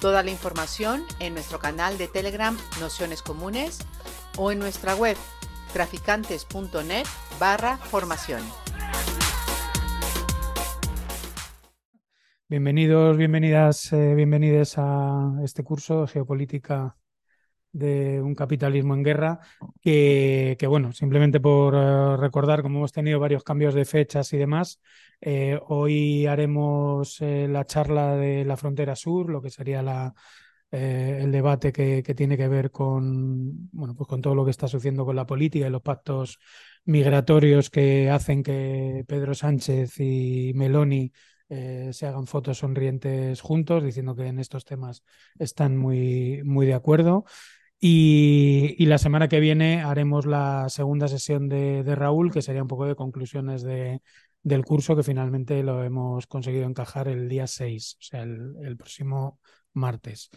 Toda la información en nuestro canal de Telegram Nociones Comunes o en nuestra web traficantes.net barra formación. Bienvenidos, bienvenidas, eh, bienvenidos a este curso geopolítica de un capitalismo en guerra, que, que bueno, simplemente por eh, recordar, como hemos tenido varios cambios de fechas y demás, eh, hoy haremos eh, la charla de la frontera sur, lo que sería la, el debate que, que, tiene que ver con, bueno, pues con todo lo que está sucediendo con la política y los pactos migratorios que hacen que Pedro Sánchez y Meloni se hagan fotos sonrientes juntos, diciendo que en estos temas están muy, muy de acuerdo. Y, la semana que viene haremos la segunda sesión de, Raúl, que sería un poco de conclusiones de, del curso, que finalmente lo hemos conseguido encajar el día 6, o sea, el, el próximo martes.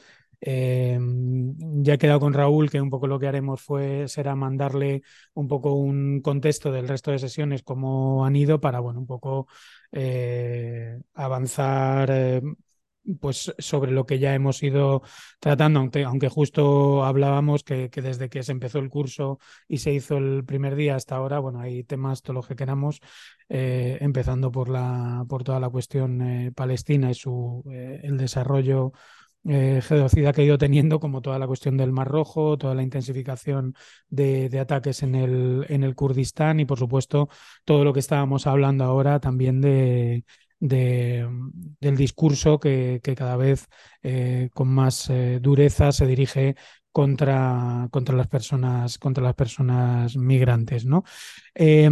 Eh, ya he quedado con Raúl que un poco lo que haremos fue será mandarle un poco un contexto del resto de sesiones, cómo han ido, para bueno, un poco eh, avanzar eh, pues sobre lo que ya hemos ido tratando, aunque, aunque justo hablábamos que, que, desde que se empezó el curso y se hizo el primer día hasta ahora, bueno, hay temas, todo lo que queramos, eh, empezando por, la, por toda la cuestión eh, palestina y su, eh, el desarrollo eh, que ha ido teniendo, como toda la cuestión del Mar Rojo, toda la intensificación de, de, ataques en el, en el Kurdistán y, por supuesto, todo lo que estábamos hablando ahora también de, de, del discurso que, cada vez eh, con más eh, dureza se dirige contra, contra, las personas, contra las personas migrantes. ¿no? Eh,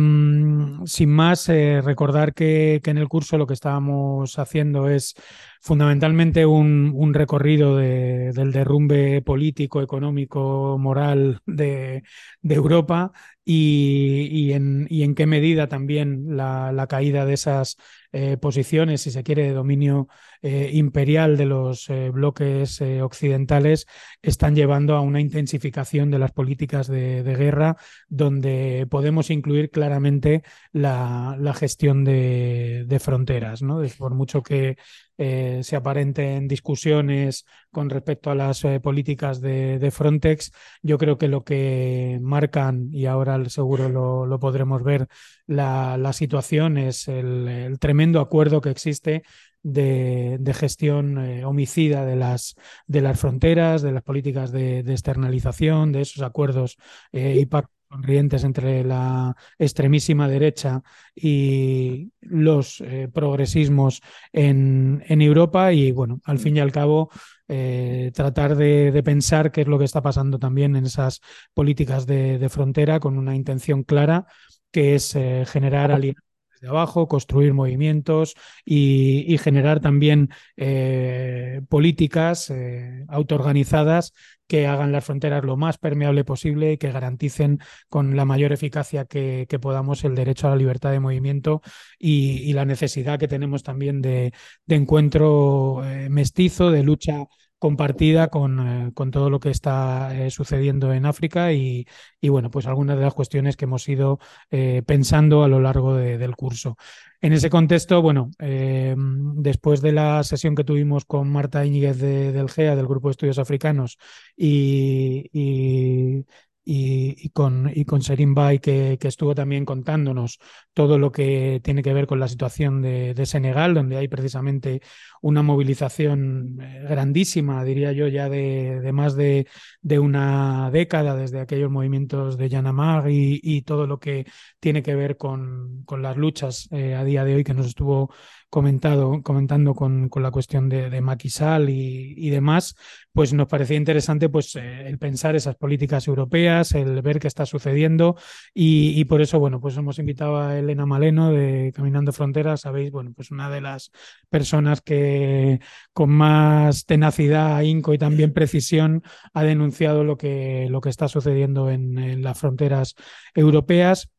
sin más, eh, recordar que, en el curso lo que estábamos haciendo es fundamentalmente un, un recorrido de, del derrumbe político, económico, moral de, Europa y, y, en, y, en, qué medida también la caída de esas eh, posiciones, si se quiere, de dominio eh, imperial de los eh, bloques occidentales están llevando a una intensificación de las políticas de, guerra, donde podemos incluir claramente la, gestión de, fronteras. ¿no? Por mucho que eh, se aparenten discusiones con respecto a las eh, políticas de, Frontex. Yo creo que lo que marcan, y ahora seguro lo, podremos ver, la, situación es el, tremendo acuerdo que existe de, de gestión eh, homicida de las, de las fronteras, de las políticas de, de externalización, de esos acuerdos eh, y pactos sonrientes entre la extremísima derecha y los eh, progresismos en, en, Europa y bueno, al fin y al cabo eh, tratar de, de, pensar qué es lo que está pasando también en esas políticas de, de frontera con una intención clara que es eh, generar alianzas de abajo, construir movimientos y, generar también eh, políticas eh, autoorganizadas que hagan las fronteras lo más permeable posible y que garanticen con la mayor eficacia que, podamos el derecho a la libertad de movimiento y, la necesidad que tenemos también de, de encuentro eh, mestizo, de lucha compartida con, eh, con, todo lo que está eh, sucediendo en África y, y, bueno, pues algunas de las cuestiones que hemos ido eh, pensando a lo largo de, del curso. En ese contexto, bueno, después de la sesión que tuvimos con Marta Íñiguez de, del GEA, del Grupo de Estudios Africanos, y y, con, y con Serin Bay, que, que, estuvo también contándonos todo lo que tiene que ver con la situación de, Senegal, donde hay precisamente una movilización eh, grandísima, diría yo, ya de, de más de, de, una década, desde aquellos movimientos de Yanamag y, y todo lo que tiene que ver con, con las luchas eh, a día de hoy que nos estuvo comentado, comentando con, con la cuestión de, de Maquisal y, y, demás, pues nos parecía interesante pues, eh, el pensar esas políticas europeas, el ver qué está sucediendo y, y, por eso, bueno, pues hemos invitado a Elena Maleno de Caminando Fronteras, sabéis, bueno, pues una de las personas que con más tenacidad, ahínco y también precisión ha denunciado lo que, lo que está sucediendo en, en las fronteras europeas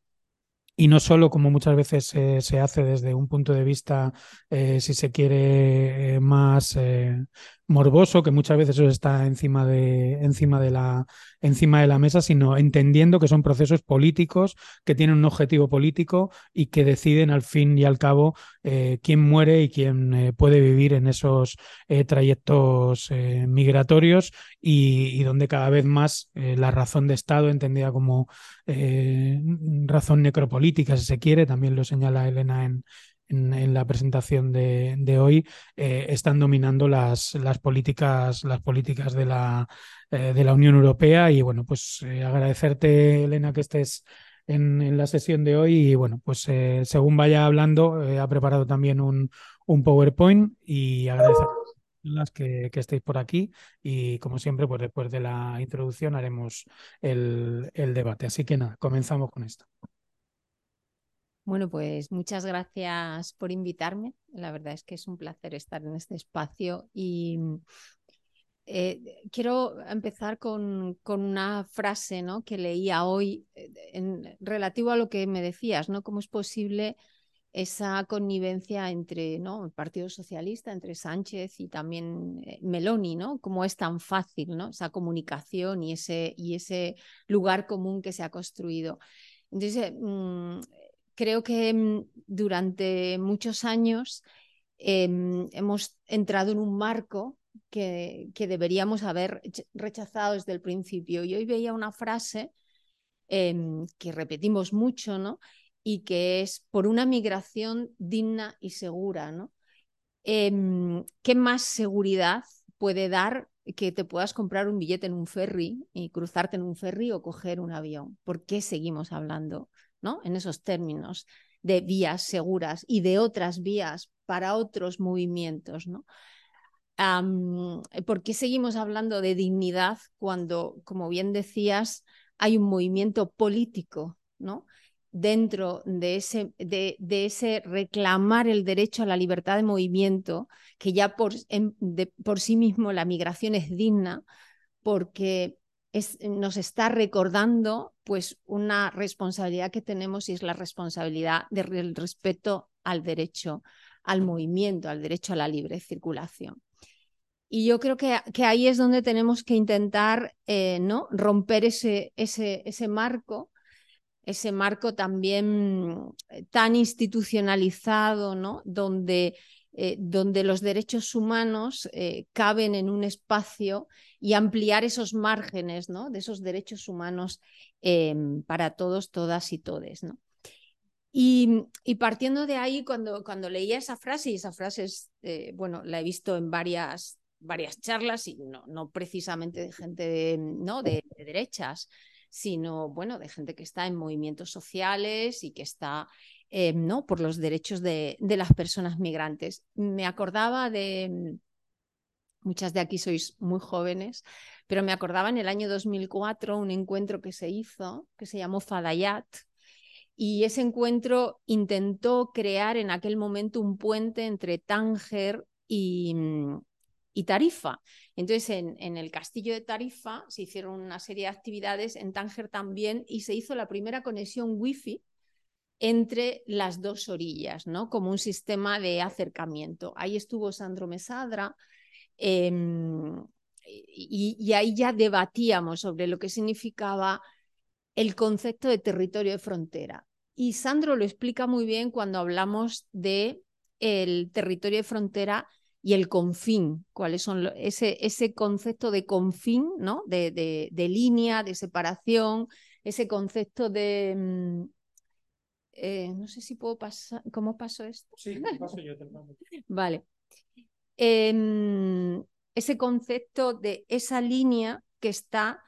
y no solo como muchas veces eh, se hace desde un punto de vista, eh, si se quiere, eh, más morboso, que muchas veces eso está encima de, encima, de la, encima de la mesa, sino entendiendo que son procesos políticos, que tienen un objetivo político y que deciden al fin y al cabo eh, quién muere y quién eh, puede vivir en esos eh, trayectos migratorios y, y, donde cada vez más la razón de Estado, entendida como razón necropolítica, si se quiere, también lo señala Elena en, en, la presentación de, hoy eh, están dominando las, políticas, las políticas de la, eh, de la Unión Europea. Y bueno, pues eh, agradecerte, Elena, que estés en, la sesión de hoy. Y bueno, pues según vaya hablando, ha preparado también un, un PowerPoint y agradecer las que, estéis por aquí y como siempre, pues después de la introducción haremos el debate. Así que nada, comenzamos con esto. Bueno, pues muchas gracias por invitarme. La verdad es que es un placer estar en este espacio y eh, quiero empezar con, con, una frase ¿no? que leía hoy eh, en, relativo a lo que me decías, ¿no? ¿Cómo es posible esa connivencia entre ¿no? el Partido Socialista, entre Sánchez y también eh, Meloni, ¿no? Cómo es tan fácil, ¿no? Esa comunicación y ese, y ese lugar común que se ha construido. Entonces, mmm, creo que mm, durante muchos años eh, hemos entrado en un marco que, deberíamos haber rechazado desde el principio. Y hoy veía una frase eh, que repetimos mucho, ¿no? Y que es por una migración digna y segura, ¿no? Eh, ¿Qué más seguridad puede dar que te puedas comprar un billete en un ferry y cruzarte en un ferry o coger un avión? ¿Por qué seguimos hablando ¿no? En esos términos de vías seguras y de otras vías para otros movimientos, ¿no? Um, ¿Por qué seguimos hablando de dignidad cuando, como bien decías, hay un movimiento político, ¿no? Dentro de ese, de, ese reclamar el derecho a la libertad de movimiento, que ya por, de, por sí mismo la migración es digna, porque es, nos está recordando pues una responsabilidad que tenemos y es la responsabilidad del respeto al derecho al movimiento, al derecho a la libre circulación. Y yo creo que, que ahí es donde tenemos que intentar eh, ¿no? romper ese, ese, ese marco, ese marco también tan institucionalizado, ¿no? donde eh, donde los derechos humanos eh, caben en un espacio y ampliar esos márgenes ¿no? de esos derechos humanos eh, para todos, todas y todes. ¿no? Y, y, partiendo de ahí, cuando, cuando leía esa frase, y esa frase es, eh, bueno, la he visto en varias, varias charlas, y no, no precisamente de gente de, ¿no? de derechas, sino bueno, de gente que está en movimientos sociales y que está eh, ¿no? por los derechos de, de, las personas migrantes. Me acordaba de, muchas de aquí sois muy jóvenes, pero me acordaba en el año 2004 un encuentro que se hizo, que se llamó Fadayat, y ese encuentro intentó crear en aquel momento un puente entre Tánger y, y Tarifa. Entonces, en, en, el castillo de Tarifa se hicieron una serie de actividades, en Tánger también, y se hizo la primera conexión wifi entre las dos orillas, ¿no? Como un sistema de acercamiento. Ahí estuvo Sandro Mesadra eh, y, ahí ya debatíamos sobre lo que significaba el concepto de territorio de frontera. Y Sandro lo explica muy bien cuando hablamos de el territorio de frontera y el confín, cuáles son ese, ese concepto de confín, ¿no? De, de, de, línea, de separación, ese concepto de, mm, eh, no sé si puedo pasar. ¿Cómo pasó esto? Sí, paso yo. Te vale. Eh, ese concepto de esa línea que está.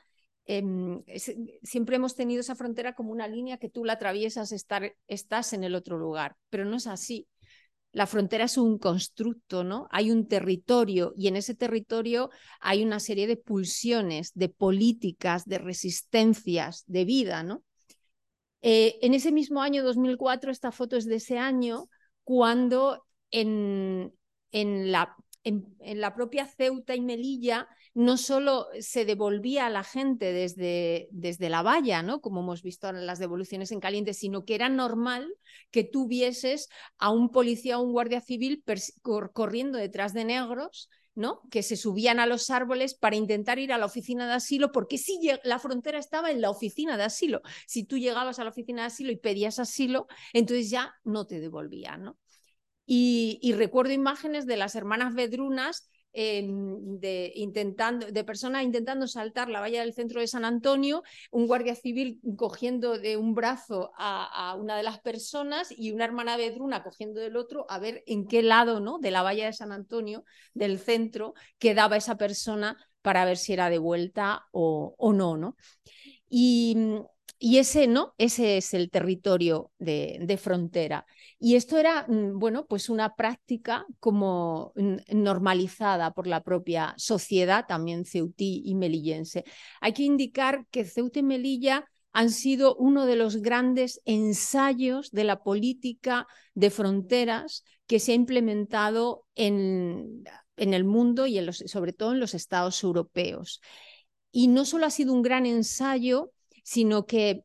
Eh, es, siempre hemos tenido esa frontera como una línea que tú la atraviesas, estar, estás en el otro lugar, pero no es así. la frontera es un constructo, ¿no? Hay un territorio y en ese territorio hay una serie de pulsiones, de políticas, de resistencias, de vida, ¿no? Eh, en ese mismo año 2004, esta foto es de ese año, cuando en, en la en, la propia Ceuta y Melilla no solo se devolvía a la gente desde, desde la valla, ¿no? como hemos visto en las devoluciones en caliente, sino que era normal que tuvieses a un policía o un guardia civil corriendo detrás de negros ¿no? que se subían a los árboles para intentar ir a la oficina de asilo, porque si la frontera estaba en la oficina de asilo. Si tú llegabas a la oficina de asilo y pedías asilo, entonces ya no te devolvían. ¿no? Y, recuerdo imágenes de las hermanas Vedrunas em, de, intentando, de personas intentando saltar la valla del centro de San Antonio, un guardia civil cogiendo de un brazo a, una de las personas y una hermana Vedruna cogiendo del otro a ver en qué lado ¿no? de la valla de San Antonio, del centro, quedaba esa persona para ver si era de vuelta o, o no, ¿no? Y, y ese no, ese es el territorio de, frontera. Y esto era, mm, bueno, pues una práctica como normalizada por la propia sociedad, también ceutí y melillense. Hay que indicar que Ceuta y Melilla han sido uno de los grandes ensayos de la política de fronteras que se ha implementado en, en el mundo y sobre todo en los estados europeos. Y no solo ha sido un gran ensayo, sino que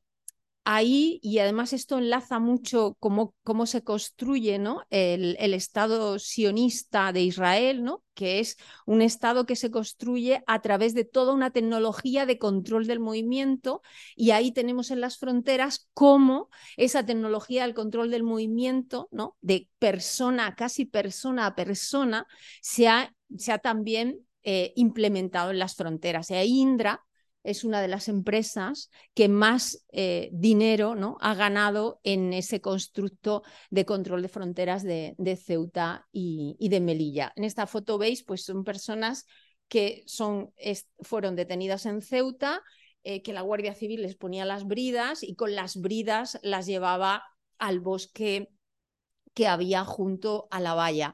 ahí, y además esto enlaza mucho cómo, cómo se construye ¿no? el, el, Estado sionista de Israel, ¿no? que es un Estado que se construye a través de toda una tecnología de control del movimiento, y ahí tenemos en las fronteras cómo esa tecnología del control del movimiento, ¿no? de persona, casi persona a persona, se ha, se ha también eh, implementado en las fronteras. Y ahí Indra es una de las empresas que más eh, dinero ¿no? ha ganado en ese constructo de control de fronteras de, Ceuta y, de Melilla. En esta foto veis, pues son personas que son, fueron detenidas en Ceuta, eh, que la Guardia Civil les ponía las bridas y con las bridas las llevaba al bosque que había junto a la valla.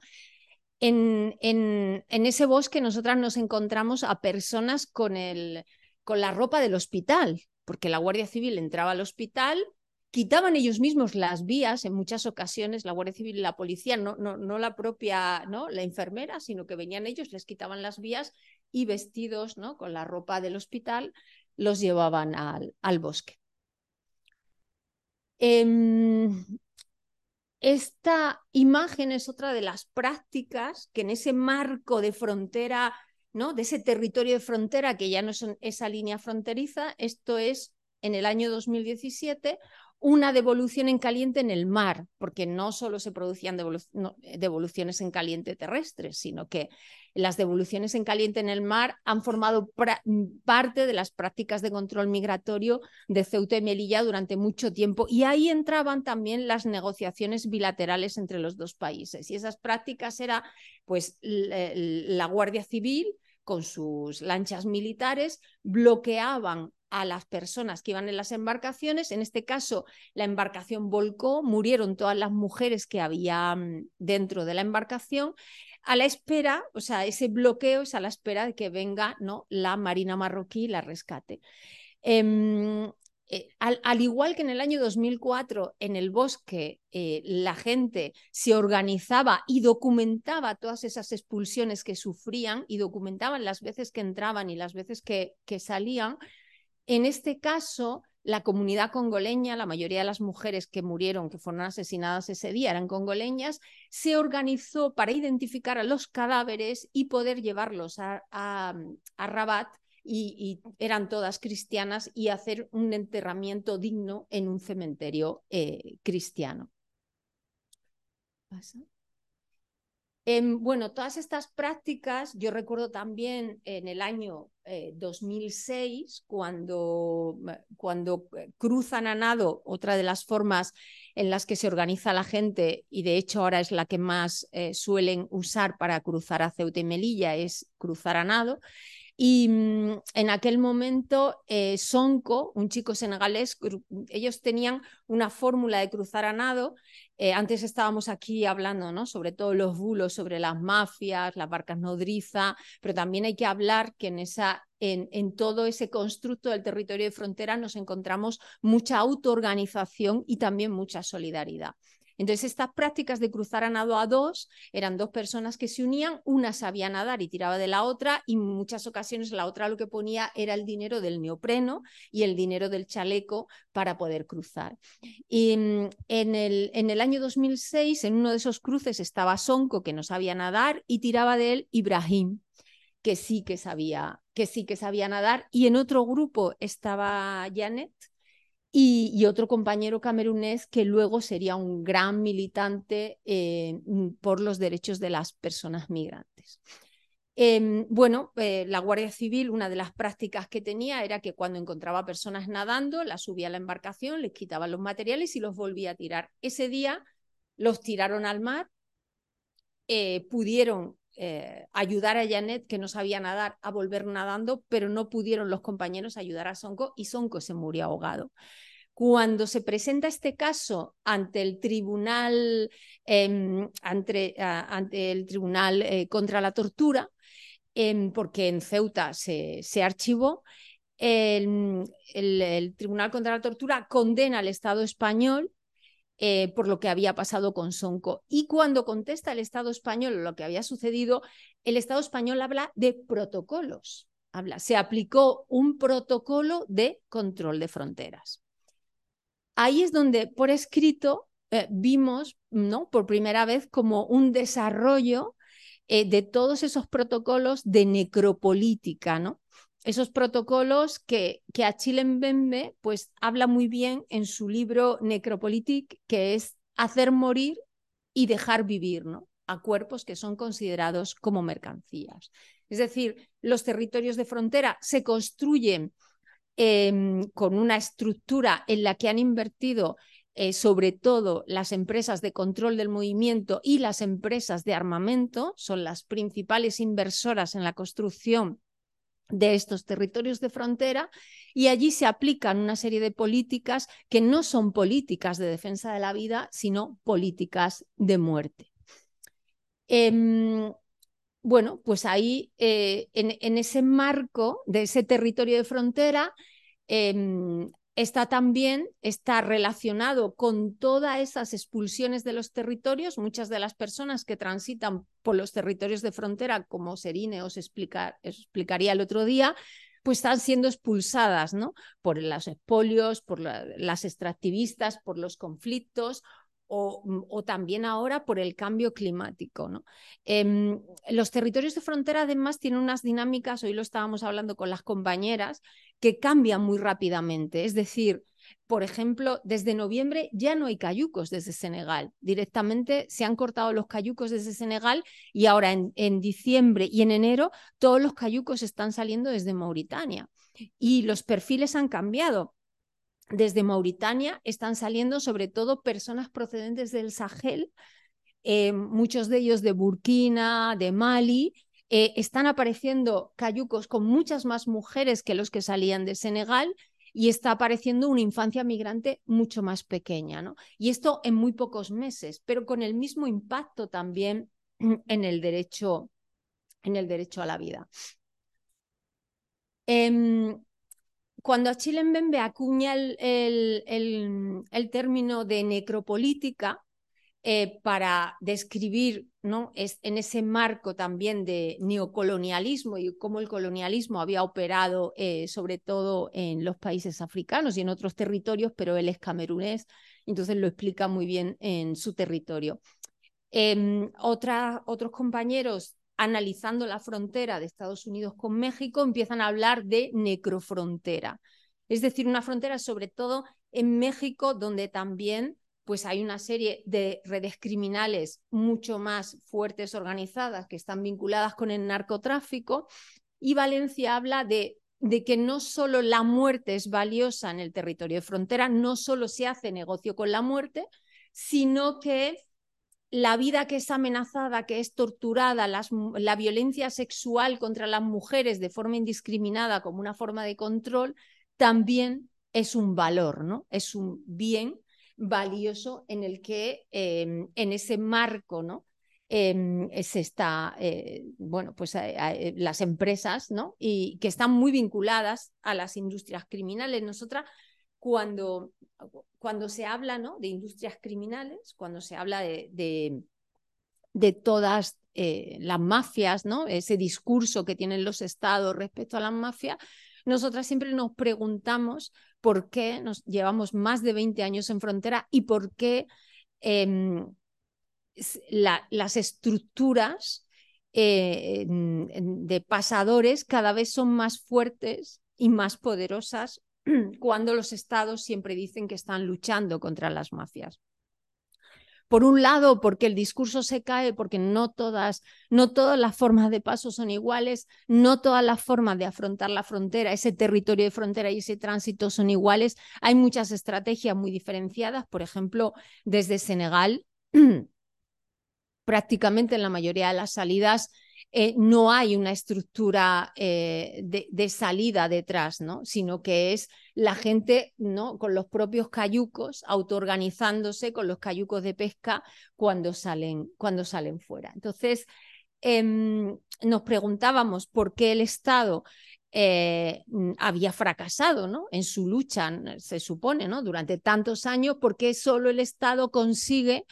En, en, en, ese bosque nosotras nos encontramos a personas con el, con la ropa del hospital, porque la Guardia Civil entraba al hospital, quitaban ellos mismos las vías en muchas ocasiones, la Guardia Civil y la policía, no, no, no la propia, ¿no? la enfermera, sino que venían ellos, les quitaban las vías y vestidos ¿no? con la ropa del hospital los llevaban al, al bosque. Em, esta imagen es otra de las prácticas que en ese marco de frontera de ese territorio de frontera que ya no es esa línea fronteriza, esto es en el año 2017 una devolución en caliente en el mar, porque no solo se producían devoluciones en caliente terrestres, sino que las devoluciones en caliente en el mar han formado parte de las prácticas de control migratorio de Ceuta y Melilla durante mucho tiempo. Y ahí entraban también las negociaciones bilaterales entre los dos países. Y esas prácticas era pues la Guardia Civil, con sus lanchas militares, bloqueaban a las personas que iban en las embarcaciones. En este caso, la embarcación volcó, murieron todas las mujeres que había mm, dentro de la embarcación. A la espera, o sea, ese bloqueo es a la espera de que venga ¿no? la Marina marroquí y la rescate. Em, eh, al, igual que en el año 2004 en el bosque eh, la gente se organizaba y documentaba todas esas expulsiones que sufrían y documentaban las veces que entraban y las veces que, que salían, en este caso la comunidad congoleña, la mayoría de las mujeres que murieron, que fueron asesinadas ese día, eran congoleñas, se organizó para identificar a los cadáveres y poder llevarlos a, a, a Rabat y, eran todas cristianas y hacer un enterramiento digno en un cementerio eh, cristiano. Em, bueno, todas estas prácticas, yo recuerdo también en el año 2006, eh, cuando, cuando eh, cruzan a nado, otra de las formas en las que se organiza la gente, y de hecho ahora es la que más suelen usar para cruzar a Ceuta y Melilla, es cruzar a nado. Y mm, en aquel momento, eh, Sonko, un chico senegalés, ellos tenían una fórmula de cruzar a nado. Eh, antes estábamos aquí hablando ¿no? sobre todos los bulos, sobre las mafias, las barcas nodriza, pero también hay que hablar que en, esa, en, en todo ese constructo del territorio de frontera nos encontramos mucha autoorganización y también mucha solidaridad. Entonces, estas prácticas de cruzar a nado a dos eran dos personas que se unían, una sabía nadar y tiraba de la otra, y en muchas ocasiones la otra lo que ponía era el dinero del neopreno y el dinero del chaleco para poder cruzar. Y mm, en el, en el año 2006, en uno de esos cruces estaba Sonko, que no sabía nadar, y tiraba de él Ibrahim, que sí que sabía, que sí que sabía nadar, y en otro grupo estaba Janet, y, otro compañero camerunés que luego sería un gran militante eh, mm, por los derechos de las personas migrantes. Em, bueno, eh, la Guardia Civil, una de las prácticas que tenía era que cuando encontraba personas nadando, las subía a la embarcación, les quitaba los materiales y los volvía a tirar. Ese día los tiraron al mar, eh, pudieron ayudar a Janet, que no sabía nadar, a volver nadando, pero no pudieron los compañeros ayudar a Sonko y Sonko se murió ahogado. Cuando se presenta este caso ante el tribunal, em, ante, el tribunal eh, contra la tortura, em, porque en Ceuta se, archivó, el, Tribunal contra la Tortura condena al Estado español eh, por lo que había pasado con Sonco. Y cuando contesta el Estado español lo que había sucedido, el Estado español habla de protocolos. Habla, se aplicó un protocolo de control de fronteras ahí es donde por escrito eh, vimos, ¿no? Por primera vez como un desarrollo eh, de todos esos protocolos de necropolítica, ¿no? Esos protocolos que, que Achille Mbembe pues habla muy bien en su libro Necropolitik, que es hacer morir y dejar vivir, ¿no? A cuerpos que son considerados como mercancías. Es decir, los territorios de frontera se construyen Em, con una estructura en la que han invertido eh, sobre todo las empresas de control del movimiento y las empresas de armamento, son las principales inversoras en la construcción de estos territorios de frontera y allí se aplican una serie de políticas que no son políticas de defensa de la vida, sino políticas de muerte. Em, bueno, pues ahí, eh, en, ese marco de ese territorio de frontera, em, está también, está relacionado con todas esas expulsiones de los territorios. Muchas de las personas que transitan por los territorios de frontera, como Serine os, explicaría el otro día, pues están siendo expulsadas ¿no? por los expolios, por las extractivistas, por los conflictos Mm, o, también ahora por el cambio climático. Em, los territorios de frontera además tienen unas dinámicas, hoy lo estábamos hablando con las compañeras, que cambian muy rápidamente. Es decir, por ejemplo, desde noviembre ya no hay cayucos desde Senegal. Directamente se han cortado los cayucos desde Senegal y ahora en, en diciembre y en enero todos los cayucos están saliendo desde Mauritania. Y los perfiles han cambiado desde Mauritania están saliendo sobre todo personas procedentes del Sahel, eh, muchos de ellos de Burkina, de Mali. Eh, están apareciendo cayucos con muchas más mujeres que los que salían de Senegal y está apareciendo una infancia migrante mucho más pequeña. ¿no? Y esto en muy pocos meses, pero con el mismo impacto también en el derecho, en el derecho a la vida. Em, cuando Achille Mbembe acuña el, el, término de necropolítica eh, para describir ¿no? es, en ese marco también de neocolonialismo y cómo el colonialismo había operado eh, sobre todo en los países africanos y en otros territorios, pero él es camerunés, entonces lo explica muy bien en su territorio. Em, otros compañeros analizando la frontera de Estados Unidos con México, empiezan a hablar de necrofrontera. Es decir, una frontera sobre todo en México, donde también pues hay una serie de redes criminales mucho más fuertes, organizadas, que están vinculadas con el narcotráfico. Y Valencia habla de, de que no solo la muerte es valiosa en el territorio de frontera, no solo se hace negocio con la muerte, sino que la vida que es amenazada, que es torturada, la violencia sexual contra las mujeres de forma indiscriminada como una forma de control, también es un valor, ¿no? Es un bien valioso en el que em, en ese marco, ¿no? Em, se está, eh, bueno, pues eh, las empresas, ¿no? Y que están muy vinculadas a las industrias criminales. Nosotras, cuando cuando se habla ¿no? de industrias criminales, cuando se habla de, de, todas eh, las mafias, ¿no? ese discurso que tienen los estados respecto a las mafias, nosotras siempre nos preguntamos por qué nos llevamos más de 20 años en frontera y por qué em, las estructuras eh, de pasadores cada vez son más fuertes y más poderosas cuando los estados siempre dicen que están luchando contra las mafias. Por un lado, porque el discurso se cae, porque no todas, no todas las formas de paso son iguales, no todas las formas de afrontar la frontera, ese territorio de frontera y ese tránsito son iguales. Hay muchas estrategias muy diferenciadas, por ejemplo, desde Senegal, prácticamente en la mayoría de las salidas eh, no hay una estructura eh, de, salida detrás, ¿no? sino que es la gente ¿no? con los propios cayucos, autoorganizándose con los cayucos de pesca cuando salen, cuando salen fuera. Entonces, em, nos preguntábamos por qué el Estado eh, había fracasado ¿no? en su lucha, se supone, ¿no? durante tantos años, porque solo el Estado consigue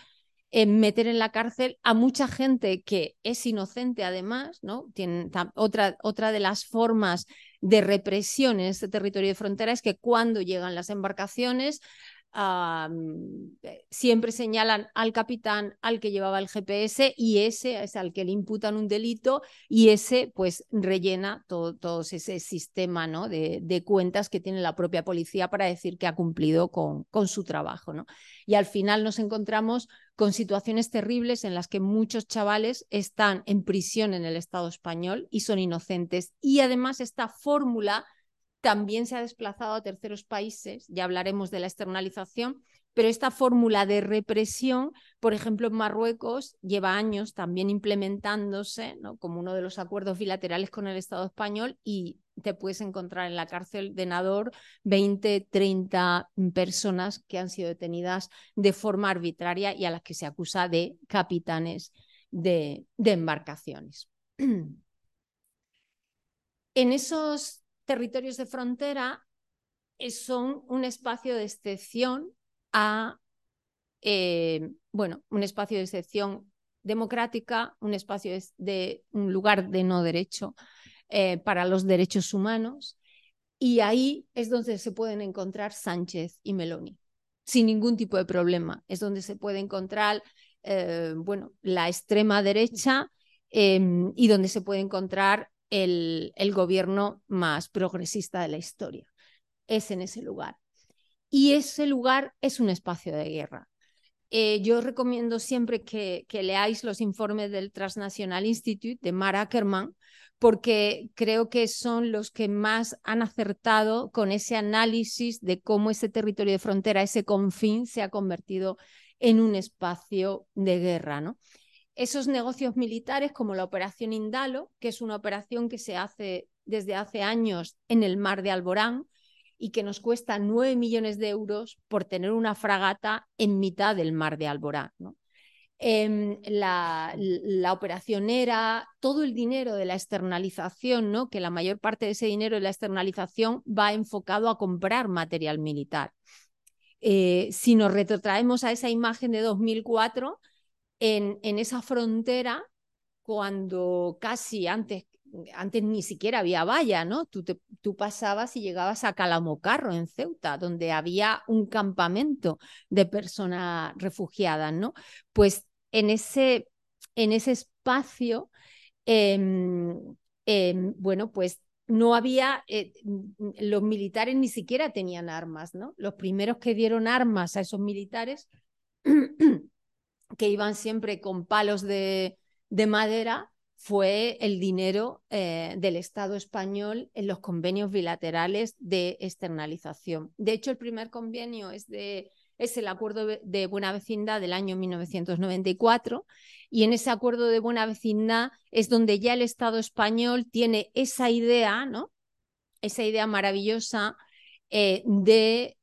meter en la cárcel a mucha gente que es inocente además, ¿no? otra, otra de las formas de represión en este territorio de frontera es que cuando llegan las embarcaciones eh, siempre señalan al capitán, al que llevaba el GPS y ese es al que le imputan un delito y ese pues rellena todo, ese sistema ¿no? de, de, cuentas que tiene la propia policía para decir que ha cumplido con, con su trabajo. ¿no? Y al final nos encontramos con situaciones terribles en las que muchos chavales están en prisión en el Estado español y son inocentes. Y además esta fórmula también se ha desplazado a terceros países, ya hablaremos de la externalización, pero esta fórmula de represión, por ejemplo, en Marruecos lleva años también implementándose como uno de los acuerdos bilaterales con el Estado español y te puedes encontrar en la cárcel de Nador 20, 30 personas que han sido detenidas de forma arbitraria y a las que se acusa de capitanes de, de embarcaciones. En esos territorios de frontera eh, son un espacio de excepción a, eh, bueno, un espacio de excepción democrática, un espacio de, un lugar de no derecho eh, para los derechos humanos. Y ahí es donde se pueden encontrar Sánchez y Meloni, sin ningún tipo de problema. Es donde se puede encontrar, bueno, la extrema derecha em, y donde se puede encontrar el, gobierno más progresista de la historia. Es en ese lugar. Y ese lugar es un espacio de guerra. Eh, yo recomiendo siempre que, leáis los informes del Transnational Institute de Mara Ackerman, porque creo que son los que más han acertado con ese análisis de cómo ese territorio de frontera, ese confín, se ha convertido en un espacio de guerra. ¿no? Esos negocios militares como la Operación Indalo, que es una operación que se hace desde hace años en el mar de Alborán y que nos cuesta 9 millones de euros por tener una fragata en mitad del mar de Alborán. Em, la, operación era todo el dinero de la externalización, ¿no? que la mayor parte de ese dinero de la externalización va enfocado a comprar material militar. Eh, si nos retrotraemos a esa imagen de 2004, en, esa frontera cuando casi antes, antes ni siquiera había valla, ¿no? Tú, tú pasabas y llegabas a Calamocarro, en Ceuta, donde había un campamento de personas refugiadas, ¿no? Pues en ese, en ese espacio, em, em, bueno, pues no había, eh, los militares ni siquiera tenían armas, ¿no? Los primeros que dieron armas a esos militares que iban siempre con palos de, madera fue el dinero eh, del Estado español en los convenios bilaterales de externalización. De hecho, el primer convenio es de es el acuerdo de buena vecindad del año 1994 y en ese acuerdo de buena vecindad es donde ya el Estado español tiene esa idea, ¿no? Esa idea maravillosa eh, de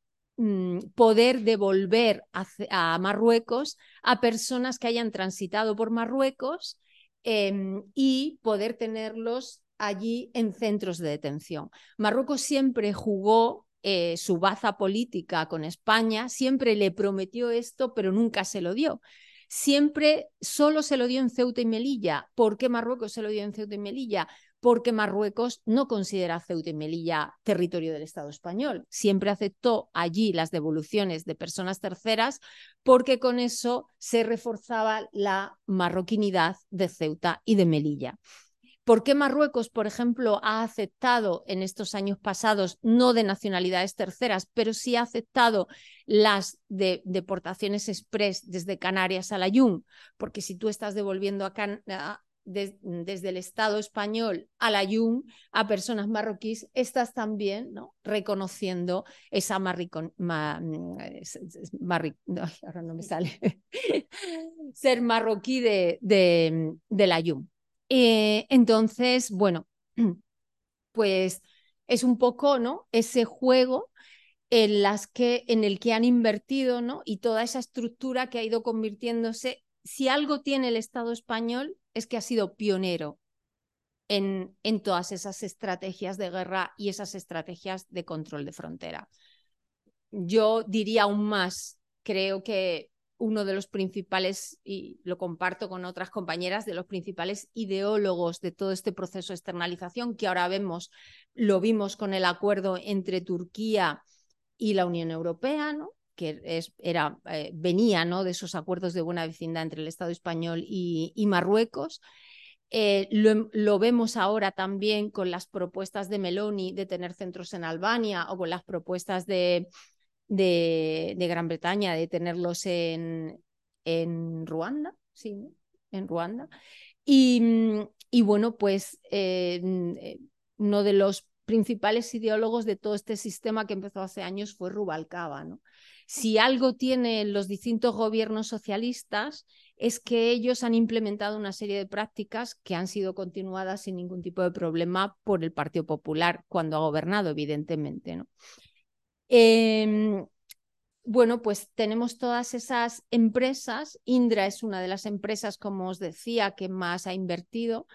poder devolver a, Marruecos a personas que hayan transitado por Marruecos em, y poder tenerlos allí en centros de detención. Marruecos siempre jugó eh, su baza política con España, siempre le prometió esto, pero nunca se lo dio. Siempre solo se lo dio en Ceuta y Melilla. ¿Por qué Marruecos se lo dio en Ceuta y Melilla? Porque Marruecos no considera Ceuta y Melilla territorio del Estado español. Siempre aceptó allí las devoluciones de personas terceras porque con eso se reforzaba la marroquinidad de Ceuta y de Melilla. ¿Por qué Marruecos, por ejemplo, ha aceptado en estos años pasados, no de nacionalidades terceras, pero sí ha aceptado las deportaciones express desde Canarias a la Yun? Porque si tú estás devolviendo a desde el Estado español a la Yun a personas marroquíes, estás también ¿no? reconociendo esa marricon, ahora no me sale, ser marroquí de, de, de la Yun. Eh, entonces, bueno, pues es un poco, ¿no? Ese juego en, las que, en el que han invertido, ¿no? Y toda esa estructura que ha ido convirtiéndose. Si algo tiene el Estado español es que ha sido pionero en, en todas esas estrategias de guerra y esas estrategias de control de frontera. Yo diría aún más, creo que uno de los principales, y lo comparto con otras compañeras, de los principales ideólogos de todo este proceso de externalización que ahora vemos, lo vimos con el acuerdo entre Turquía y la Unión Europea, ¿no? Que era, eh, venía ¿no? de esos acuerdos de buena vecindad entre el Estado español y, Marruecos. Eh, lo, vemos ahora también con las propuestas de Meloni de tener centros en Albania o con las propuestas de, de, Gran Bretaña, de tenerlos en, en Ruanda, sí, en Ruanda. Y, bueno, pues eh, uno de los principales ideólogos de todo este sistema que empezó hace años fue Rubalcaba. ¿no? Si algo tienen los distintos gobiernos socialistas es que ellos han implementado una serie de prácticas que han sido continuadas sin ningún tipo de problema por el Partido Popular cuando ha gobernado, evidentemente. ¿no? Em, bueno, pues tenemos todas esas empresas. Indra es una de las empresas, como os decía, que más ha invertido,